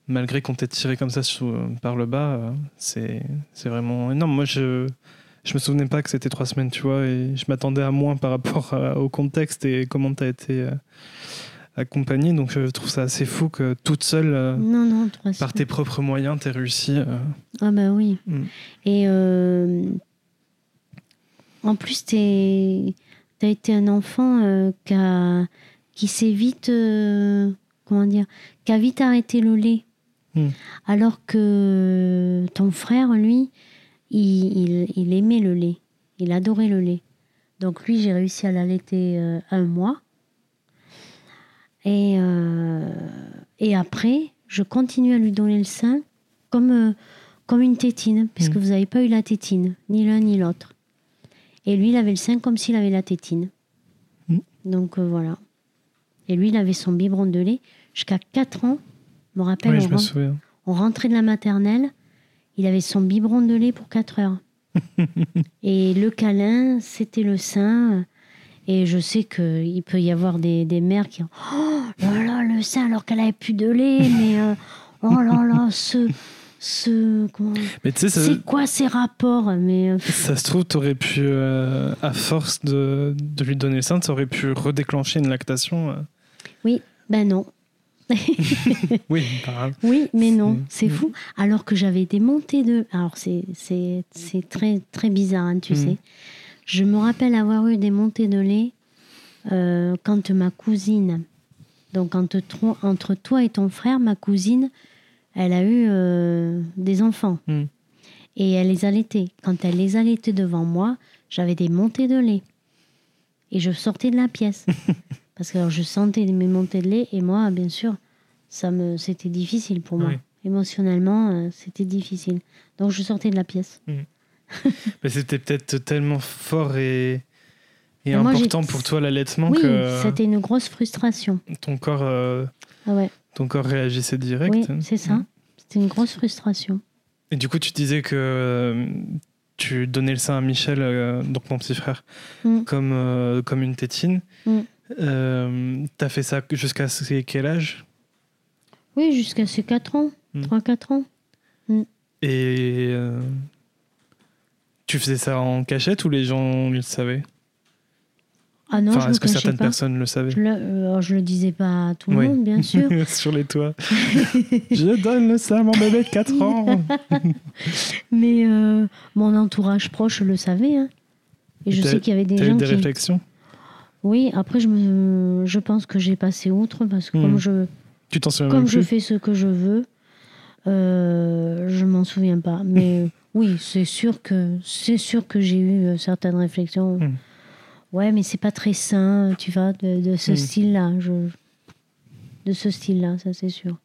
malgré qu'on t'ait tiré comme ça sous- par le bas, euh, c'est c'est vraiment énorme. Moi, je. Je me souvenais pas que c'était trois semaines, tu vois, et je m'attendais à moins par rapport à- au contexte et comment tu as été euh, accompagnée. Donc je trouve ça assez fou que toute seule, euh, Non, non, trois par tes propres moyens, tu réussi. euh, Ah bah oui. Mm. Et euh, en plus, tu as été un enfant euh, qui, a- qui s'est vite, euh, comment dire, qui a vite arrêté le lait. Mm. Alors que ton frère, lui, il, il- il aimait le lait. Il adorait le lait. Donc lui, j'ai réussi à l'allaiter euh, un mois. Et, euh, et après, je continue à lui donner le sein comme, comme une tétine, puisque Mm. vous n'avez pas eu la tétine, ni l'un ni l'autre. Et lui, il avait le sein comme s'il avait la tétine. Mm. Donc voilà. Et lui, il avait son biberon de lait jusqu'à 4 ans. Je me rappelle, Oui, on, je me rentre- souviens. on rentrait de la maternelle, il avait son biberon de lait pour 4 heures. et le câlin, c'était le sein. Et je sais qu'il peut y avoir des, des mères qui ont Oh là là, le sein, alors qu'elle avait plus de lait, mais euh, oh là là, ce. ce comment- Mais tu sais, ça, C'est quoi ces rapports Mais euh, ça se trouve, tu aurais pu, euh, à force de, de lui donner le sein, tu aurais pu redéclencher une lactation. Oui, ben non. Oui, grave. Oui, mais non, C'est- fou. Alors que j'avais des montées de. Alors c'est très très bizarre, hein, tu Mhm. sais. Je me rappelle avoir eu des montées de lait euh, quand ma cousine, donc entre, toi- entre toi et ton frère, ma cousine, elle a eu euh, des enfants Mhm. et elle les allaitait. Quand elle les allaitait devant moi, j'avais des montées de lait et je sortais de la pièce parce que alors, je sentais mes montées de lait et moi, bien sûr, ça me c'était difficile pour moi. Oui. Émotionnellement, euh, c'était difficile. Donc je sortais de la pièce. Mais c'était peut-être tellement fort et, et Et moi, important pour toi l'allaitement oui, que c'était une grosse frustration. ton corps, euh, Ah ouais, ton corps réagissait direct. oui, c'est ça. C'était une grosse frustration. Et du coup, tu disais que euh, tu donnais le sein à Michel, euh, donc mon petit frère, Mm. comme, comme une tétine. Euh, T'as fait ça jusqu'à quel âge? Oui, jusqu'à ses 4 ans, Mm. 3-4 ans. Et euh, tu faisais ça en cachette ou les gens le savaient? Ah non, Enfin, est-ce que certaines pas. personnes le savaient? Je le, euh, je le disais pas à tout le Oui. monde, bien sûr. Sur les toits. Je donne le sein à mon bébé de 4 ans. Mais euh, mon entourage proche le savait. hein. Et je sais qu'il y avait des T'as eu gens des qui. réflexions? Oui, après, je, me, je pense que j'ai passé outre parce que Hmm. comme, je, Tu t'en souviens comme je fais ce que je veux, euh, je m'en souviens pas. Mais oui, c'est sûr que c'est sûr que j'ai eu euh, certaines réflexions. Hmm. Ouais, mais c'est pas très sain, tu vois, de, de ce Hmm. style-là. Je... De ce style-là, ça c'est sûr.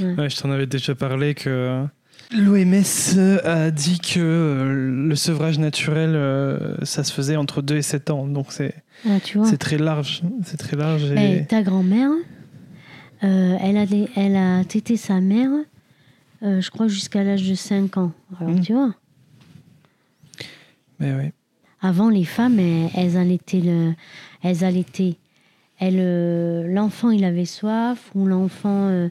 Ouais, je t'en avais déjà parlé que l'OMS a dit que euh, le sevrage naturel, euh, ça se faisait entre 2 et 7 ans. Donc c'est Ah, très large. C'est très large. Et... ta grand-mère, euh, elle, a des- elle a tété sa mère, euh, je crois, jusqu'à l'âge de 5 ans. Alors, Mm. tu vois, Mais oui. avant, les femmes, elles, elles allaitaient le. Elles allaitaient. Euh, l'enfant, il avait soif, ou l'enfant. euh,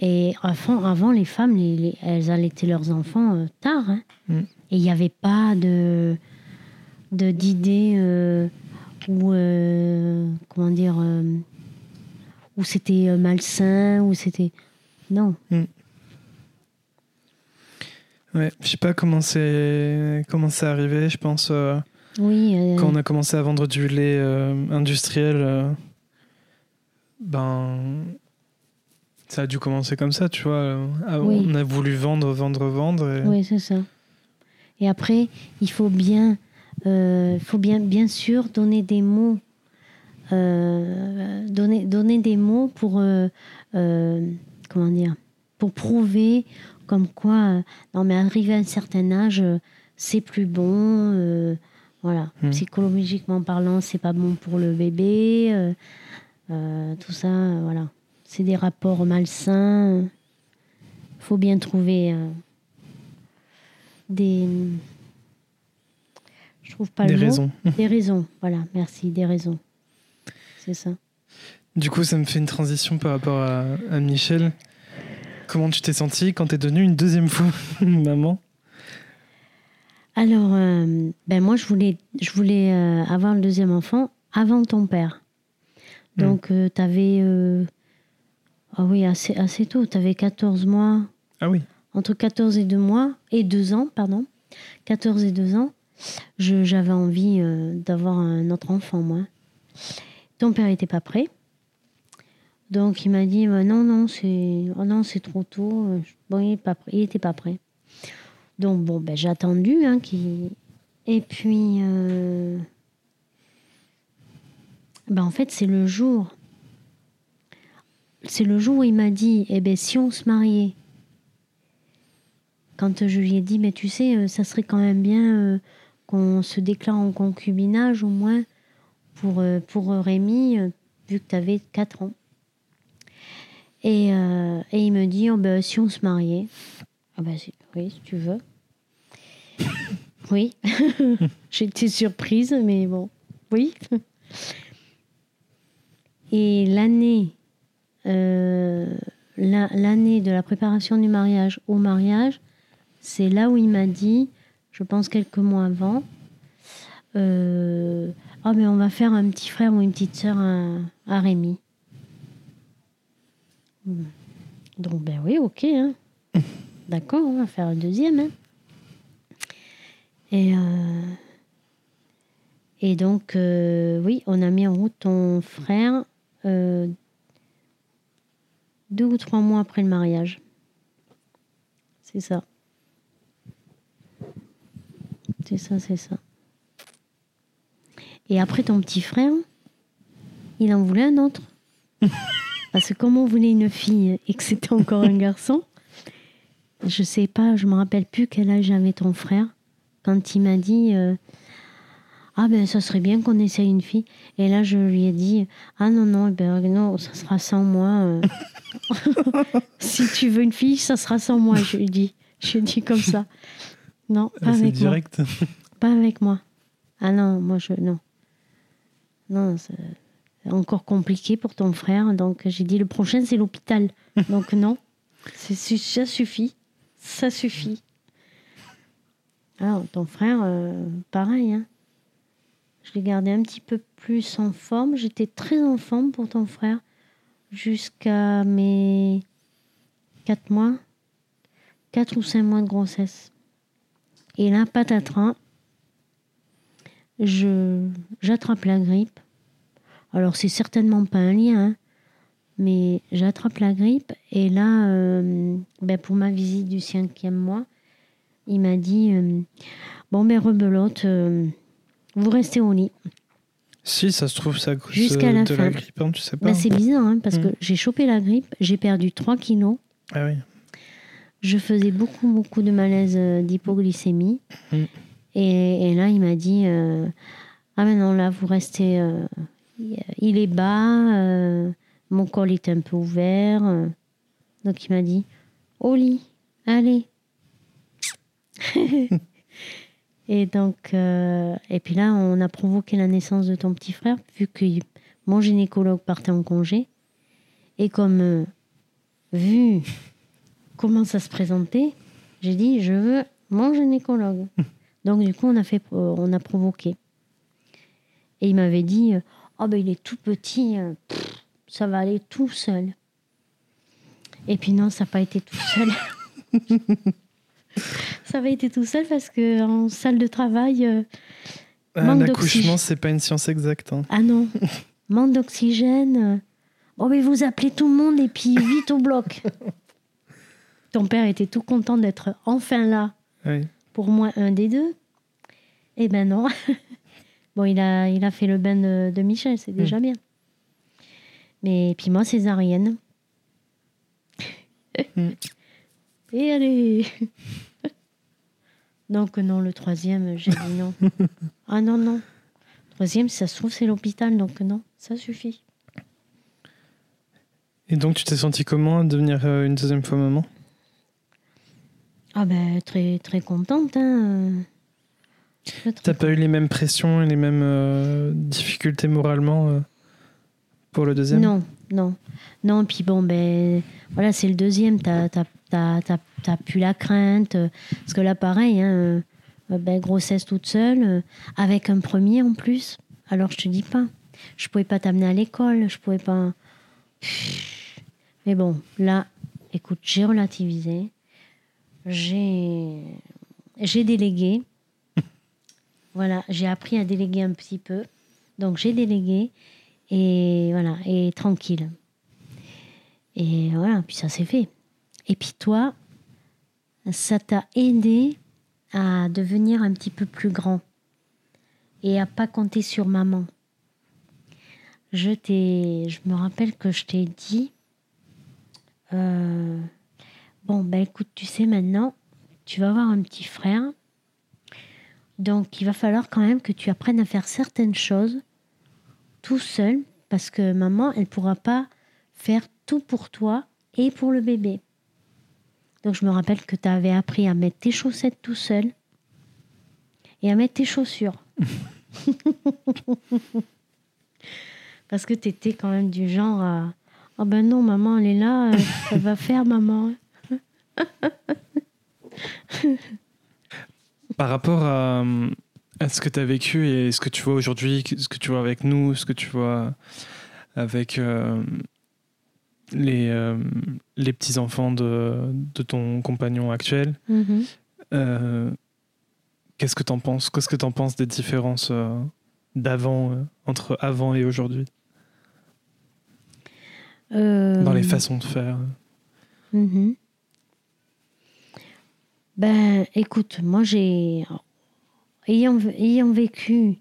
et avant, avant, les femmes, les- les- elles allaitaient leurs enfants euh, tard. hein. Mm. Et il n'y avait pas de de- d'idées euh, où. euh, comment dire. où c'était malsain, où c'était. Non. Ouais, je sais pas comment c'est comment c'est arrivé. Je pense euh, Oui. euh, quand on a commencé à vendre du lait euh, industriel, ben ça a dû commencer comme ça, tu vois. Ah, Oui. On a voulu vendre, vendre, vendre. et- Oui, c'est ça. Et après, il faut bien, euh, faut bien, bien sûr donner des mots, euh, donner, donner des mots pour, euh, comment dire, pour prouver comme quoi, non mais arrivé à un certain âge, c'est plus bon, voilà. Hmm. Psychologiquement parlant, c'est pas bon pour le bébé, tout ça, voilà. C'est des rapports malsains. Il faut bien trouver. euh, des. Je trouve pas des le mot. raisons. Des raisons, voilà, merci, des raisons. C'est ça. Du coup, ça me fait une transition par rapport à, à Michel. Comment tu t'es sentie quand t'es devenue une deuxième fois maman? Alors, euh, ben moi, je voulais, je voulais euh, avoir le deuxième enfant avant ton père. Hmm. Donc, tu avais. Ah oui, assez, assez tôt. Tu avais 14 mois, Ah oui. entre 14 et 2 mois, et 2 ans, pardon. 14 et 2 ans. je- J'avais envie euh, d'avoir un autre enfant, moi. Ton père n'était pas prêt. Donc, il m'a dit bah, non, non, c'est oh non, c'est trop tôt. Euh, Bon, il n'était pas prêt. Donc, bon, ben, j'ai attendu. Hein, qu'il- Et puis, euh, ben, en fait, c'est le jour. C'est le jour où il m'a dit eh ben, si on se mariait, quand je lui ai dit mais tu sais, euh, ça serait quand même bien euh, qu'on se déclare en concubinage au moins pour, euh, pour Rémi, vu que tu avais 4 ans. Et, et il me dit, oh, ben, si on se mariait, ah ben, oui, si tu veux. oui, j'étais surprise, mais bon, oui. Et l'année, euh, la- l'année de la préparation du mariage au mariage, c'est là où il m'a dit, je pense quelques mois avant, euh, ah mais on va faire un petit frère ou une petite sœur à, à Rémi. Hmm. Donc ben oui, ok. hein. D'accord, on va faire un deuxième. hein. Et, euh, et donc, euh, oui, on a mis en route ton frère euh, deux ou trois mois après le mariage. C'est ça. C'est ça, c'est ça. Et après ton petit frère, il en voulait un autre. Parce que comme on voulait une fille et que c'était encore un garçon, je sais pas, je me rappelle plus quel âge avait ton frère quand il m'a dit euh, ah ben ça serait bien qu'on essaye une fille. Et là je lui ai dit ah non non ben non ça sera sans moi. euh. si tu veux une fille ça sera sans moi. Je lui ai dit, je lui ai dit comme ça. Non pas Ah, C'est avec moi. direct. Pas avec moi. Ah non, moi je. Non. Non, c'est encore compliqué pour ton frère. Donc j'ai dit le prochain c'est l'hôpital. Donc non. C'est ça suffit. Ça suffit. Alors ton frère, euh, pareil. Hein. Je l'ai gardé un petit peu plus en forme. J'étais très en forme pour ton frère jusqu'à mes 4 mois, 4 ou 5 mois de grossesse. Et là, patatras, j'attrape la grippe. Alors, c'est certainement pas un lien, hein, mais j'attrape la grippe. Et là, euh, ben, pour ma visite du cinquième mois, il m'a dit euh, Bon, ben, rebelote, euh, vous restez au lit. Si, ça se trouve, ça cause Jusqu'à la de fin. la grippe, hein, tu sais pas. Ben, c'est bizarre, hein, parce Mm. que j'ai chopé la grippe, j'ai perdu 3 kilos. Ah oui. Je faisais beaucoup, beaucoup de malaise euh, d'hypoglycémie. Mm. Et, et là, il m'a dit euh, Ah, mais non, là, vous restez. euh, il est bas, euh, mon col est un peu ouvert. euh. Donc, il m'a dit Au lit, allez. et donc, euh, et puis là, on a provoqué la naissance de ton petit frère, vu que mon gynécologue partait en congé. Et comme, euh, vu comment ça se présentait, j'ai dit je veux mon gynécologue. Donc du coup on a fait euh, on a provoqué. Et il m'avait dit oh ben il est tout petit, pff, ça va aller tout seul. Et puis non, ça n'a pas été tout seul. ça va été tout seul parce que en salle de travail euh, Ah, L'accouchement, c'est pas une science exacte. hein. ah non, manque d'oxygène. euh, Oh, mais vous appelez tout le monde et puis vite au bloc. Ton père était tout content d'être enfin là Oui. pour moi un des deux. Eh ben non. bon, il a, il a fait le bain de, de Michel, c'est déjà bien. Mais puis moi, césarienne. Mm. Et allez Donc non, le troisième, j'ai dit non. ah non, non. Troisième, si ça se trouve, c'est l'hôpital, donc non, ça suffit. Et donc, tu t'es senti comment à devenir euh, une deuxième fois maman? Ah ben, très, très contente. Hein. T'as pas eu les mêmes pressions et les mêmes euh, difficultés moralement euh, pour le deuxième? Non, non. Non, puis bon, ben, voilà, c'est le deuxième. T'as t'as- t'as plus la crainte. Parce que là, pareil, hein, euh, ben, grossesse toute seule, euh, avec un premier en plus. Alors, je te dis pas. Je pouvais pas t'amener à l'école, je pouvais pas. Mais bon, là, écoute, j'ai relativisé. J'ai j'ai délégué. Voilà, j'ai appris à déléguer un petit peu. Donc, j'ai délégué et voilà, et tranquille. Et voilà, puis ça s'est fait. Et puis toi, ça t'a aidé à devenir un petit peu plus grand et à pas compter sur maman. Je t'ai, je me rappelle que je t'ai dit, euh, bon ben écoute, tu sais maintenant, tu vas avoir un petit frère, donc il va falloir quand même que tu apprennes à faire certaines choses tout seul parce que maman, elle pourra pas faire tout pour toi et pour le bébé. Donc je me rappelle que tu avais appris à mettre tes chaussettes tout seul et à mettre tes chaussures. parce que tu étais quand même du genre à Oh ben non, maman, elle est là, elle, elle va faire, maman. Par rapport à, euh, à ce que tu as vécu et ce que tu vois aujourd'hui, ce que tu vois avec nous, ce que tu vois avec euh, les, euh, les petits-enfants de, de ton compagnon actuel, Mhm. euh, qu'est-ce que tu en penses Qu'est-ce que tu en penses des différences euh, d'avant, entre avant et aujourd'hui, dans les façons de faire Mhm. Ben, écoute, moi j'ai. Ayant, ayant vécu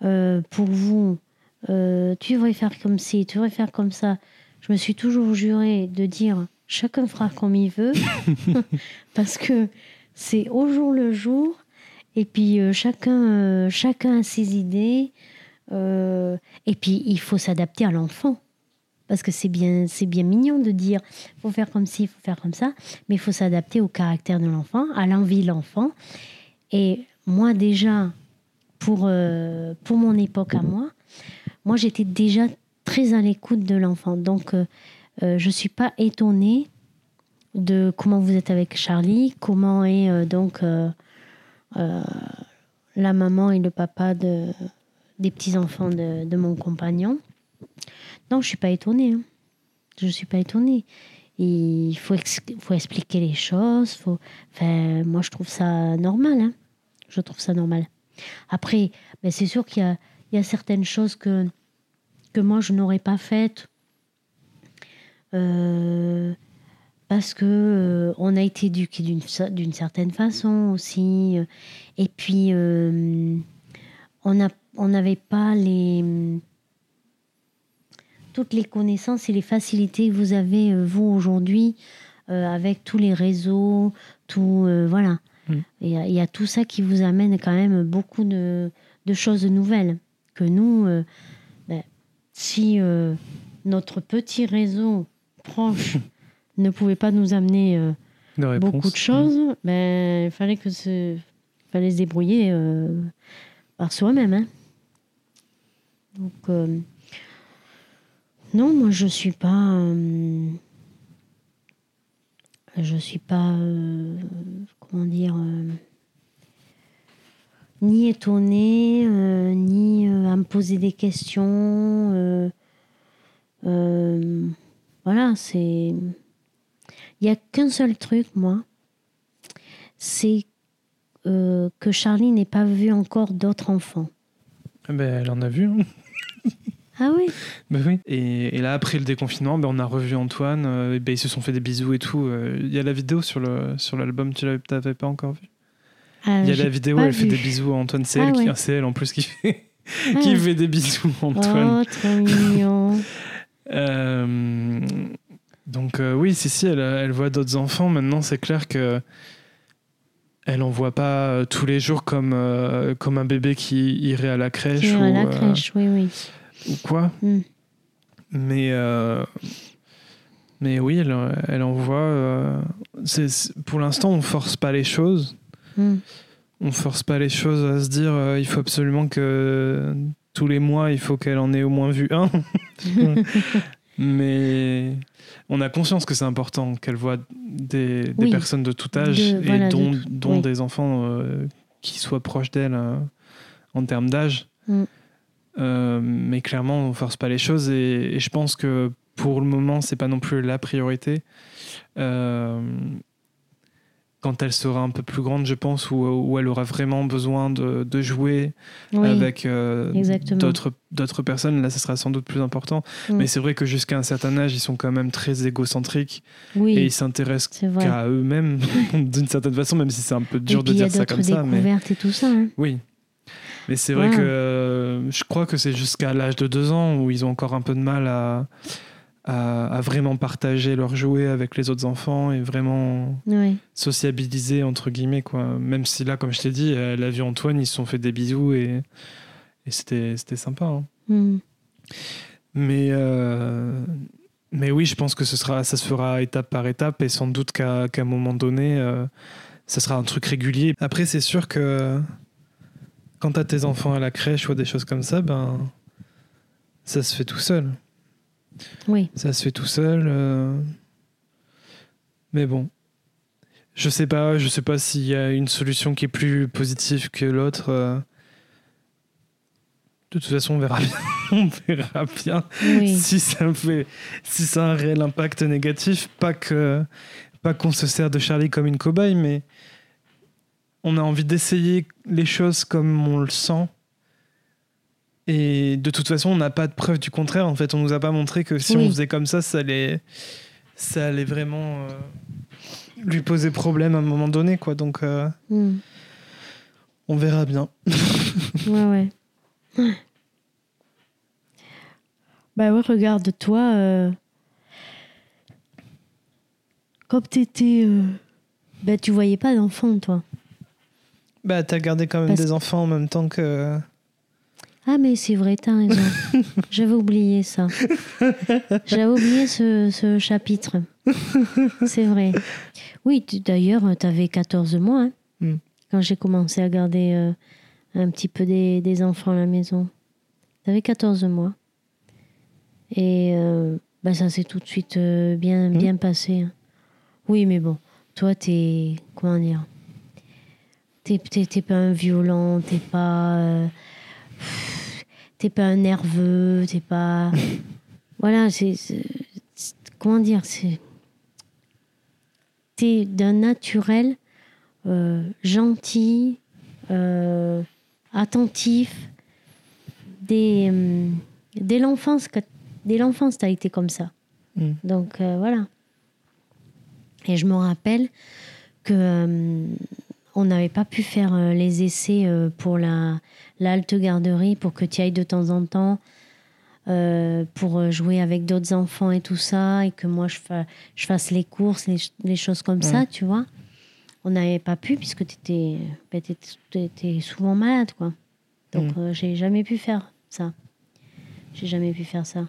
pour vous, tu devrais faire comme ci, tu devrais faire comme ça, je me suis toujours juré de dire chacun fera comme il veut, parce que c'est au jour le jour, et puis euh, chacun, euh, chacun a ses idées, euh, et puis il faut s'adapter à l'enfant. Parce que c'est bien, c'est bien mignon de dire faut faire comme ci, il faut faire comme ça, mais il faut s'adapter au caractère de l'enfant, à l'envie de l'enfant. Et moi déjà, pour, pour mon époque à moi, moi j'étais déjà très à l'écoute de l'enfant. Donc euh, euh, je ne suis pas étonnée de comment vous êtes avec Charlie, comment est euh, donc la maman et le papa de, des petits-enfants de, mon compagnon. Non, je suis pas étonnée. hein. Je suis pas étonnée. Il faut, ex- faut expliquer les choses. Faut... Moi, je trouve ça normal. hein. Je trouve ça normal. Après, ben, c'est sûr qu'il y a certaines choses que, que moi, je n'aurais pas faites. Euh, parce que euh, on a été éduqués d'une cer- d'une certaine façon aussi. euh, Et puis, on n'a- on n'avait pas les toutes les connaissances et les facilités que vous avez vous aujourd'hui avec tous les réseaux, tout voilà. Mm. Il y, a- y a tout ça qui vous amène quand même beaucoup de, de choses nouvelles que nous, euh, si euh, notre petit réseau proche ne pouvait pas nous amener euh, De beaucoup de choses, ben, il fallait que ce, fallait se débrouiller euh, par soi-même. hein. Donc, non, moi je suis pas, je suis pas, comment dire, ni étonnée, euh, ni euh, à me poser des questions. euh, euh, voilà, c'est. Il n'y a qu'un seul truc, moi, c'est que Charlie n'ait pas vu encore d'autres enfants. Eh Ben, elle en a vu. hein. Ah oui Ben oui. Et, et là, après le déconfinement, ben, on a revu Antoine. euh, ben, ils se sont fait des bisous et tout. euh, Il y a la vidéo sur le sur l'album. Tu l'avais pas encore vu? Ah, Il y a la vidéo. pas Elle fait des bisous à Antoine. C'est Ah elle, ouais. elle en plus qui fait Ah. qui fait des bisous à Antoine. Oh, trop mignon. Euh, donc euh, oui, si si, elle, elle voit d'autres enfants. Maintenant, c'est clair que elle en voit pas euh, tous les jours comme euh, comme un bébé qui irait à la crèche Qui ou, à la crèche, oui, oui. ou quoi. Mm. Mais mais oui, elle, elle en voit. euh, pour l'instant, on force pas les choses. Mm. On force pas les choses à se dire euh, il faut absolument que tous les mois il faut qu'elle en ait au moins vu un. Mais on a conscience que c'est important qu'elle voit des, des Oui. personnes de tout âge De- et voilà, dont, tout- dont oui. des enfants euh, qui soient proches d'elle euh, en termes d'âge. Mm. Euh, mais clairement, on force pas les choses et, et je pense que pour le moment, c'est pas non plus la priorité. Euh, quand elle sera un peu plus grande, je pense, où, où elle aura vraiment besoin de, de jouer Oui, avec euh, d'autres d'autres personnes, là, ça sera sans doute plus important. Mm. Mais c'est vrai que jusqu'à un certain âge, ils sont quand même très égocentriques et oui, ils s'intéressent qu'à eux-mêmes d'une certaine façon, même si c'est un peu dur et de puis il y a dire ça comme ça. Mais et tout ça. hein. oui. Mais c'est vrai que euh, je crois que c'est jusqu'à l'âge de deux ans où ils ont encore un peu de mal à, à, à vraiment partager leurs jouets avec les autres enfants et vraiment sociabiliser entre guillemets quoi. Même si là, comme je t'ai dit, elle a vu Antoine, ils se sont fait des bisous et, et c'était c'était sympa. hein. Mm. Mais euh, mais oui, je pense que ce sera ça se fera étape par étape et sans doute qu'à qu'à un moment donné, euh, ça sera un truc régulier. Après, c'est sûr que quand t'as tes enfants à la crèche ou des choses comme ça, ben ça se fait tout seul. Oui. Ça se fait tout seul. euh. Mais bon. Je sais pas, je sais pas s'il y a une solution qui est plus positive que l'autre. euh. De toute façon, on verra bien. on verra bien oui. si ça fait, si ça a un réel impact négatif. Pas que, pas qu'on se sert de Charlie comme une cobaye, mais on a envie d'essayer les choses comme on le sent. Et de toute façon, on n'a pas de preuve du contraire. En fait, on nous a pas montré que si Oui. on faisait comme ça, ça allait, ça allait vraiment euh, lui poser problème à un moment donné, quoi. Donc, euh, Mm. on verra bien. Ouais, ouais. Bah ouais, regarde, toi, euh, comme t'étais... Euh, bah tu voyais pas d'enfant, toi. Bah, t'as gardé quand même Parce des enfants en même temps que. Ah mais c'est vrai, t'as raison. J'avais oublié ça. J'avais oublié ce, ce chapitre. C'est vrai. Oui, d'ailleurs, t'avais 14 mois hein, Mm. quand j'ai commencé à garder euh, un petit peu des, des enfants à la maison. T'avais 14 mois. Et euh, bah, ça s'est tout de suite euh, bien, Mm. bien passé. hein. Oui, mais bon, toi, t'es... Comment dire T'es pas un violent, t'es pas... t'es pas un nerveux, t'es pas. voilà, c'est. Comment dire C'est. T'es d'un naturel euh, gentil, euh, attentif. Dès, hum, dès l'enfance, dès l'enfance, t'as été comme ça. Mm. Donc euh, voilà. Et je me rappelle que euh, on n'avait pas pu faire euh, les essais euh, pour la, la halte garderie pour que tu ailles de temps en temps euh, pour jouer avec d'autres enfants et tout ça et que moi je, fa- je fasse les courses, les, ch- les choses comme ça, tu vois. On n'avait pas pu puisque tu étais, souvent malade, quoi. Donc euh, j'ai jamais pu faire ça. J'ai jamais pu faire ça.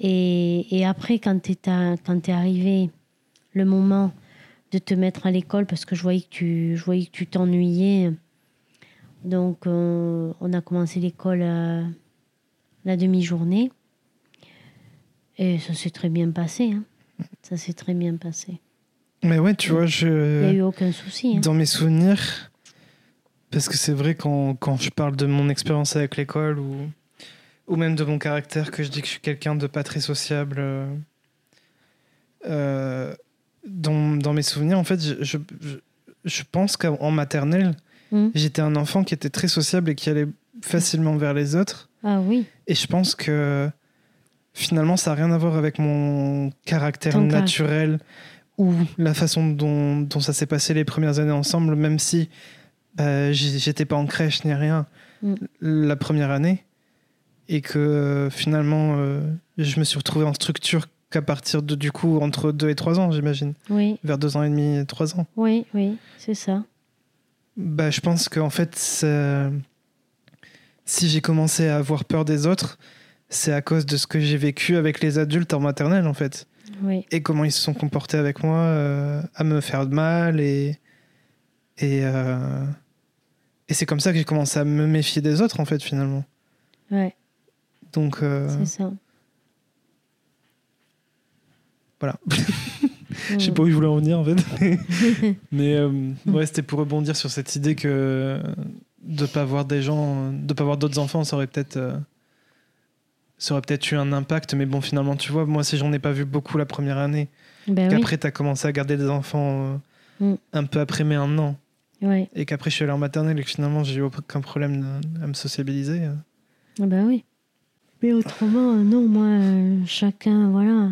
Et, et après, quand tu es arrivé le moment de te mettre à l'école, parce que je voyais que tu je voyais que tu t'ennuyais, donc euh, on a commencé l'école à la demi-journée. Et ça s'est très bien passé. hein. Ça s'est très bien passé. Mais ouais, tu vois, Il n'y a je. eu aucun souci. hein. Dans mes souvenirs, parce que c'est vrai quand, quand je parle de mon expérience avec l'école ou, ou même de mon caractère, que je dis que je suis quelqu'un de pas très sociable, euh, euh, dans, dans mes souvenirs, en fait, je, je, pense qu'en maternelle, Mm. j'étais un enfant qui était très sociable et qui allait facilement vers les autres. Ah oui, Et je pense que finalement, ça n'a rien à voir avec mon caractère Ton naturel ou la façon dont, dont ça s'est passé les premières années ensemble, même si euh, j'étais pas en crèche ni rien Mm. la première année. Et que finalement, euh, je me suis retrouvé en structure qu'à partir de, du coup, entre 2 et 3 ans, j'imagine. oui, Vers 2 ans et demi et 3 ans. oui, oui, c'est ça. Bah, je pense qu'en fait, si j'ai commencé à avoir peur des autres, c'est à cause de ce que j'ai vécu avec les adultes en maternelle, en fait. Oui, Et comment ils se sont comportés avec moi, euh, à me faire de mal. Et, et, euh, et c'est comme ça que j'ai commencé à me méfier des autres, en fait, finalement. ouais, Donc, euh, c'est ça. Voilà. Je sais pas où je voulais en venir, en fait. Mais euh, ouais, c'était pour rebondir sur cette idée que de pas voir des gens, de pas voir d'autres enfants, ça aurait peut-être euh, ça aurait peut-être eu un impact. Mais bon, finalement, tu vois, moi, si j'en ai pas vu beaucoup la première année, Ben oui, qu'après, tu as commencé à garder des enfants euh, Mm. un peu après mes un an, ouais. et qu'après, je suis allé en maternelle et que finalement, j'ai eu aucun problème à me sociabiliser. Ben oui. Mais autrement, euh, non, moi, euh, chacun, voilà.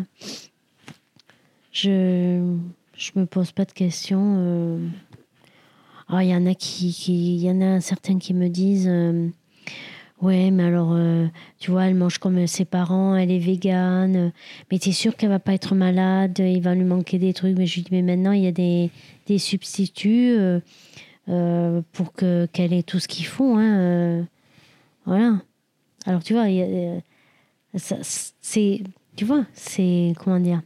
Je je me pose pas de questions. euh. Ah, il y en a qui, y en a certains qui me disent, euh, ouais, mais alors, euh, tu vois, elle mange comme ses parents, elle est végane, mais t'es sûr qu'elle va pas être malade, il va lui manquer des trucs. Mais je lui dis, mais maintenant, il y a des, des substituts euh, euh, pour que qu'elle ait tout ce qu'il faut, hein. voilà. Alors, tu vois, c'est, tu vois, c'est, comment dire,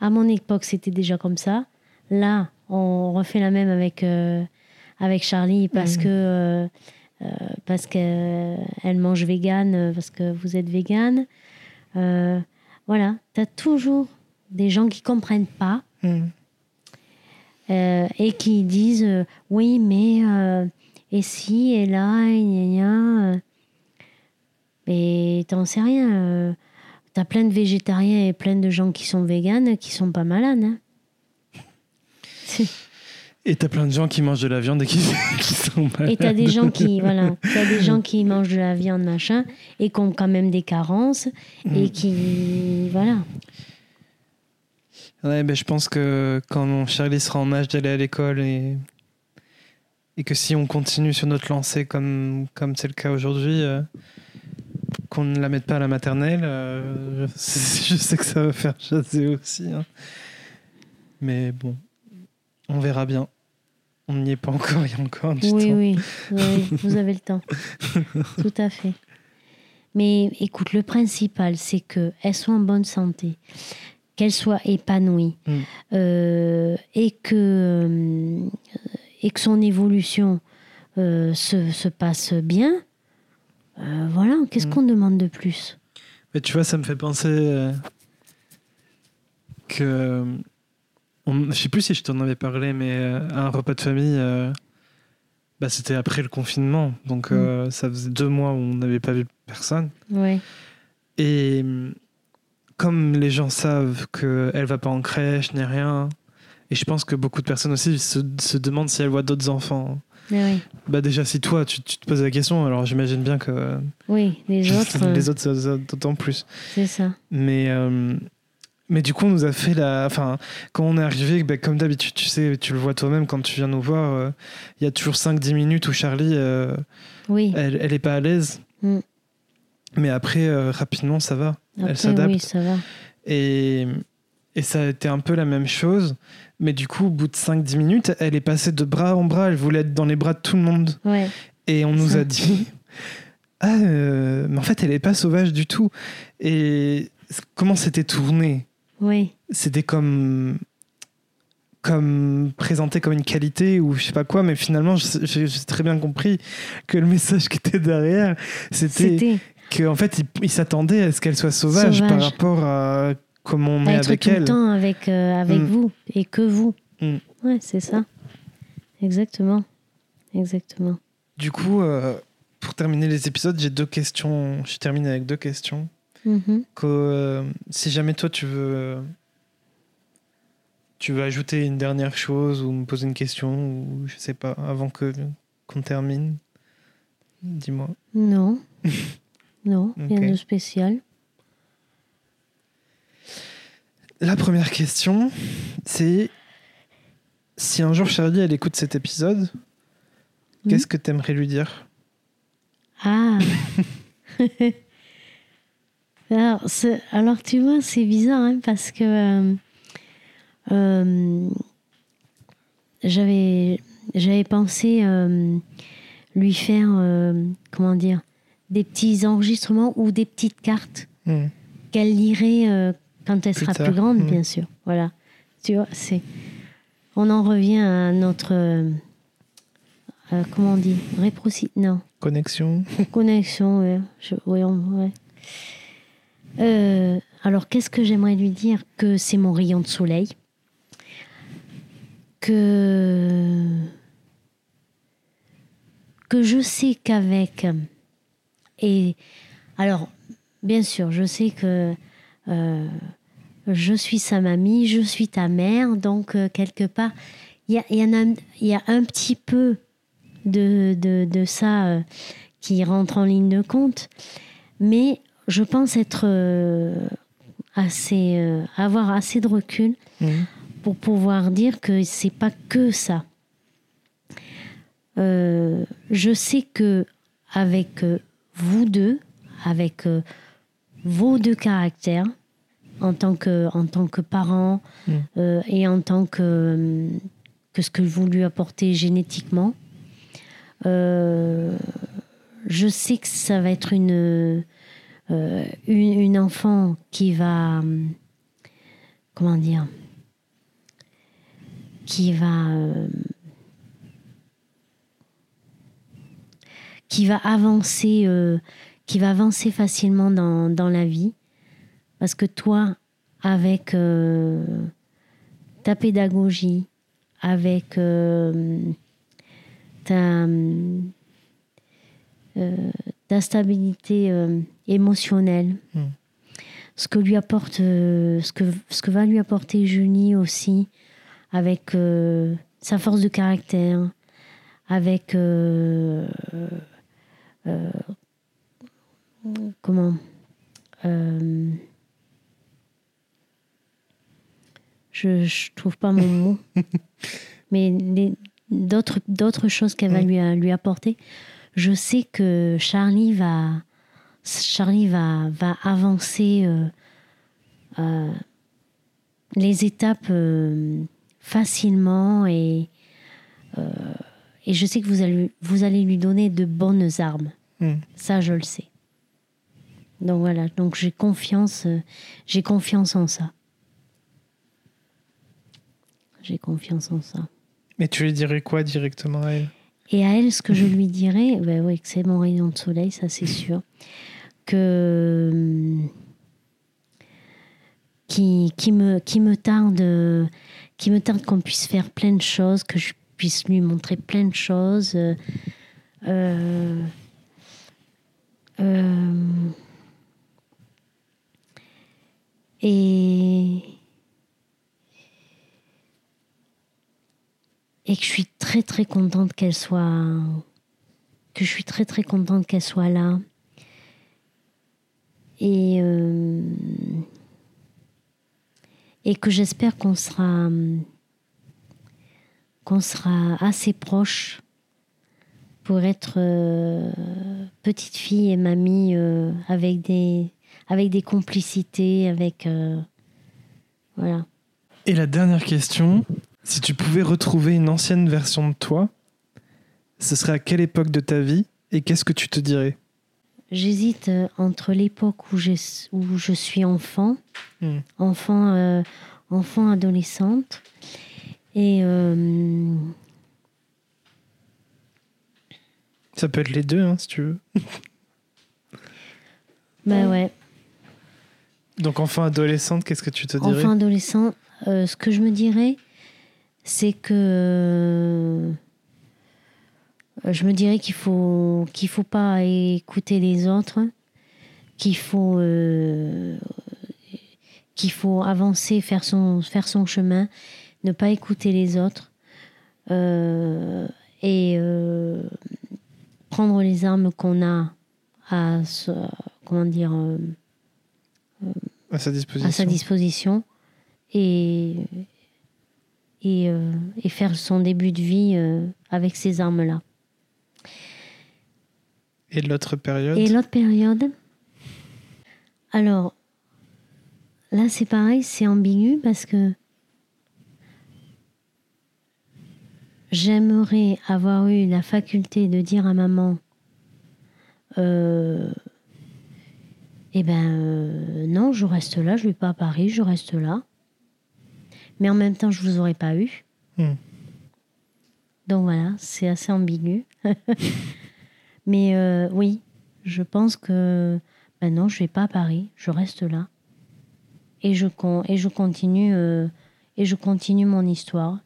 à mon époque, c'était déjà comme ça. Là, on refait la même avec, euh, avec Charlie parce Mhm. que, euh, euh, parce qu'elle mange vegan, parce que vous êtes vegan. Voilà, tu as toujours des gens qui comprennent pas euh, et qui disent oui, mais et si, et là, et gna gna. Mais t'en sais rien. T'as plein de végétariens et plein de gens qui sont véganes qui sont pas malades. hein. Et t'as plein de gens qui mangent de la viande et qui, qui sont malades. Et t'as des gens qui, voilà, t'as des gens qui mangent de la viande, machin, et qui ont quand même des carences, et qui, voilà. Ouais, ben, je pense que quand mon Charlie sera en âge d'aller à l'école et, et que si on continue sur notre lancée comme comme c'est le cas aujourd'hui, euh, qu'on ne la mette pas à la maternelle, euh, je, sais que ça va faire jaser aussi. hein. Mais bon, on verra bien. On n'y est pas encore, il y a encore du Oui, temps. oui, oui, vous avez le temps. Tout à fait. Mais écoute, le principal, c'est qu'elle soit en bonne santé, qu'elle soit épanouie, Mm. euh, et, que, euh, et que son évolution euh, se, se passe bien. Euh, voilà, qu'est-ce Mm. qu'on demande de plus? Mais tu vois, ça me fait penser euh, que. on- je sais plus si je t'en avais parlé, mais euh, à un repas de famille, euh, bah, c'était après le confinement. Donc, Mm. euh, ça faisait deux mois où on n'avait pas vu personne. Ouais. Et comme les gens savent qu'elle va pas en crèche ni rien, et je pense que beaucoup de personnes aussi se, se demandent si elle voit d'autres enfants. Oui. Bah déjà, si toi, tu, tu te poses la question, alors j'imagine bien que euh, Oui, les autres, euh, les autres, ça- ça- d'autant plus. c'est ça. Mais, euh, mais du coup, on nous a fait la. Enfin, quand on est arrivé, bah, comme d'habitude, tu sais, tu le vois toi-même quand tu viens nous voir, euh, il y a toujours 5-10 minutes où Charlie, euh, Oui. elle, elle est pas à l'aise. Mm. Mais après, euh, rapidement, ça va. Après, s'adapte. Oui, ça va. Et, et ça a été un peu la même chose. Mais du coup, au bout de 5-10 minutes, elle est passée de bras en bras. Elle voulait être dans les bras de tout le monde. Ouais. Et on nous a dit Ah, euh, mais en fait, elle n'est pas sauvage du tout. Et comment c'était tourné? Oui. C'était comme. Comme présenté comme une qualité ou je sais pas quoi, mais finalement, j'ai très bien compris que le message qui était derrière, c'était qu'en fait, il, il s'attendait à ce qu'elle soit sauvage, par rapport à comment on est être avec tout elle. le temps avec, euh, avec Mm. vous et que vous. Mm. Ouais, c'est ça. Exactement. Exactement. Du coup, euh, pour terminer les épisodes, j'ai deux questions. Je termine avec deux questions. Mhm. Que, euh, si jamais toi tu veux, tu veux ajouter une dernière chose ou me poser une question ou je sais pas avant que qu'on termine, dis-moi. Non. non, rien de spécial. La première question, c'est si un jour Charlie elle écoute cet épisode, Mhm. qu'est-ce que tu aimerais lui dire? Ah alors, tu vois, c'est bizarre hein, parce que euh, euh, j'avais j'avais pensé euh, lui faire, comment dire, des petits enregistrements ou des petites cartes Hmm. qu'elle lirait quand elle Plus sera tard, plus grande, mhm. bien sûr. Voilà. Tu vois, c'est. On en revient à notre. euh, euh, comment on dit? Réproci... Non. Connexion. Connexion, ouais. Je- ouais, on- ouais. Euh, alors, qu'est-ce que j'aimerais lui dire? Que c'est mon rayon de soleil. Que. Que je sais qu'avec. Et. Alors, bien sûr, je sais que. Euh, je suis sa mamie, je suis ta mère, donc euh, quelque part, il y, a- y y un petit peu de, de, de ça euh, qui rentre en ligne de compte, mais je pense être assez, avoir assez de recul Hmm. pour pouvoir dire que c'est pas que ça. Je sais que avec vous deux, avec vos deux caractères, en tant que, en tant que parents Mm. euh, et en tant que, que ce que vous lui apportez génétiquement, euh, je sais que ça va être une, euh, une, une enfant qui va, comment dire, qui va, qui va avancer, qui va avancer facilement dans, dans la vie, parce que toi, avec euh, ta pédagogie, avec euh, ta, euh, ta stabilité émotionnelle, Mm. ce que lui apporte, ce que ce que va lui apporter Julie aussi, avec sa force de caractère, avec comment euh, je, je trouve pas mon mot mais d'autres d'autres choses qu'elle va Mm. lui, lui apporter je sais que Charlie va Charlie va va avancer euh, euh, les étapes facilement et et je sais que vous allez vous allez lui donner de bonnes armes Hmm. ça je le sais donc voilà donc j'ai confiance euh, j'ai confiance en ça j'ai confiance en ça Mais tu lui dirais quoi directement à elle? Et à elle, ce que je lui dirais, ben oui, que c'est mon rayon de soleil, ça c'est sûr. Que. hum, Qui, qui, me, qui me tarde, qui me tarde qu'on puisse faire plein de choses, que je puisse lui montrer plein de choses. Euh, euh, euh, et, et que je suis très très contente qu'elle soit que je suis très très contente qu'elle soit là. Et euh, et que j'espère qu'on sera qu'on sera assez proche pour être euh, petite fille et mamie euh, avec des avec des complicités avec euh, voilà Et la dernière question, si tu pouvais retrouver une ancienne version de toi, ce serait à quelle époque de ta vie et qu'est-ce que tu te dirais? J'hésite euh, entre l'époque où, je suis enfant Hmm. enfant euh, enfant adolescente et euh, Ça peut être les deux, hein, si tu veux. bah ouais Donc enfant adolescente, qu'est-ce que tu te dirais? Enfant adolescent, euh, ce que je me dirais, c'est que euh, je me dirais qu'il faut qu'il faut pas écouter les autres, qu'il faut euh, qu'il faut avancer, faire son faire son chemin, ne pas écouter les autres et prendre les armes qu'on a à comment dire À sa disposition. à sa disposition et, et, euh, et faire son début de vie euh, avec ces armes-là. Et l'autre période Et l'autre période, alors là c'est pareil, c'est ambigu parce que j'aimerais avoir eu la faculté de dire à maman euh, eh ben euh, non, je reste là, je vais pas à Paris, je reste là. Mais en même temps, je vous aurais pas eu. Hmm. Donc voilà, c'est assez ambigu. Mais euh, oui, je pense que ben non, je vais pas à Paris, je reste là. Et je, con- et je continue euh, et je continue mon histoire,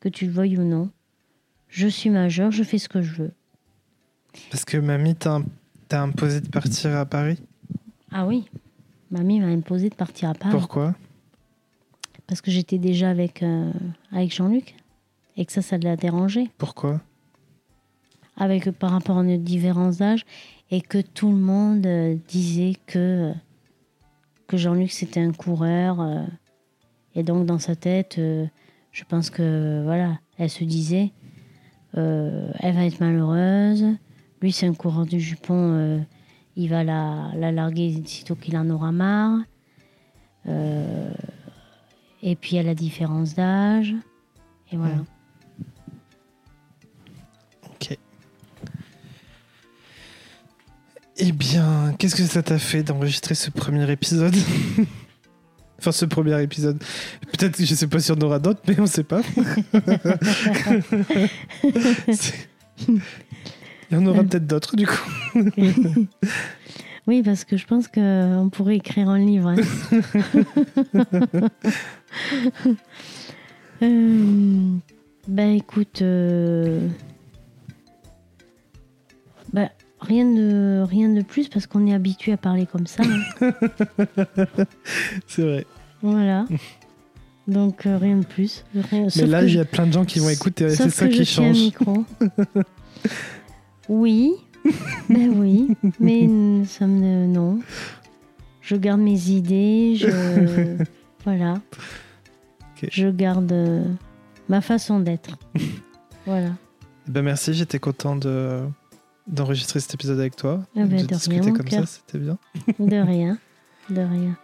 que tu le veuilles ou non. Je suis majeure, je fais ce que je veux. Parce que mamie t'a imposé de partir à Paris? Ah oui, mamie m'a imposé de partir à Paris. Pourquoi? Parce que j'étais déjà avec euh, avec Jean-Luc et que ça, ça l'a dérangé. Pourquoi? Avec par rapport à notre différence d'âge et que tout le monde euh, disait que que Jean-Luc c'était un coureur euh, et donc dans sa tête je pense que voilà elle se disait elle va être malheureuse. Lui c'est un coureur du jupon il va la, la larguer sitôt qu'il en aura marre Euh, et puis il y a la différence d'âge et voilà Mm. Ok. Eh bien, qu'est-ce que ça t'a fait d'enregistrer ce premier épisode? Enfin, ce premier épisode. Peut-être, je sais pas si on aura d'autres, mais on sait pas. Il y en aura peut-être d'autres, du coup. Oui, parce que je pense qu'on pourrait écrire un livre. hein. Euh, ben écoute, euh, ben, rien, de, rien de plus parce qu'on est habitué à parler comme ça. hein. C'est vrai. voilà. Donc euh, rien de plus. Rien- Mais là, il y a plein de gens qui vont écouter, et c'est ça que qui je tiens un change. micro. Oui, ben oui, mais n- ça me non. Je garde mes idées, je voilà. Je garde euh, ma façon d'être. voilà. Ben merci, j'étais content de d'enregistrer cet épisode avec toi, Ah ben, de de discuter rien, mon comme ça, c'était bien. De rien, de rien.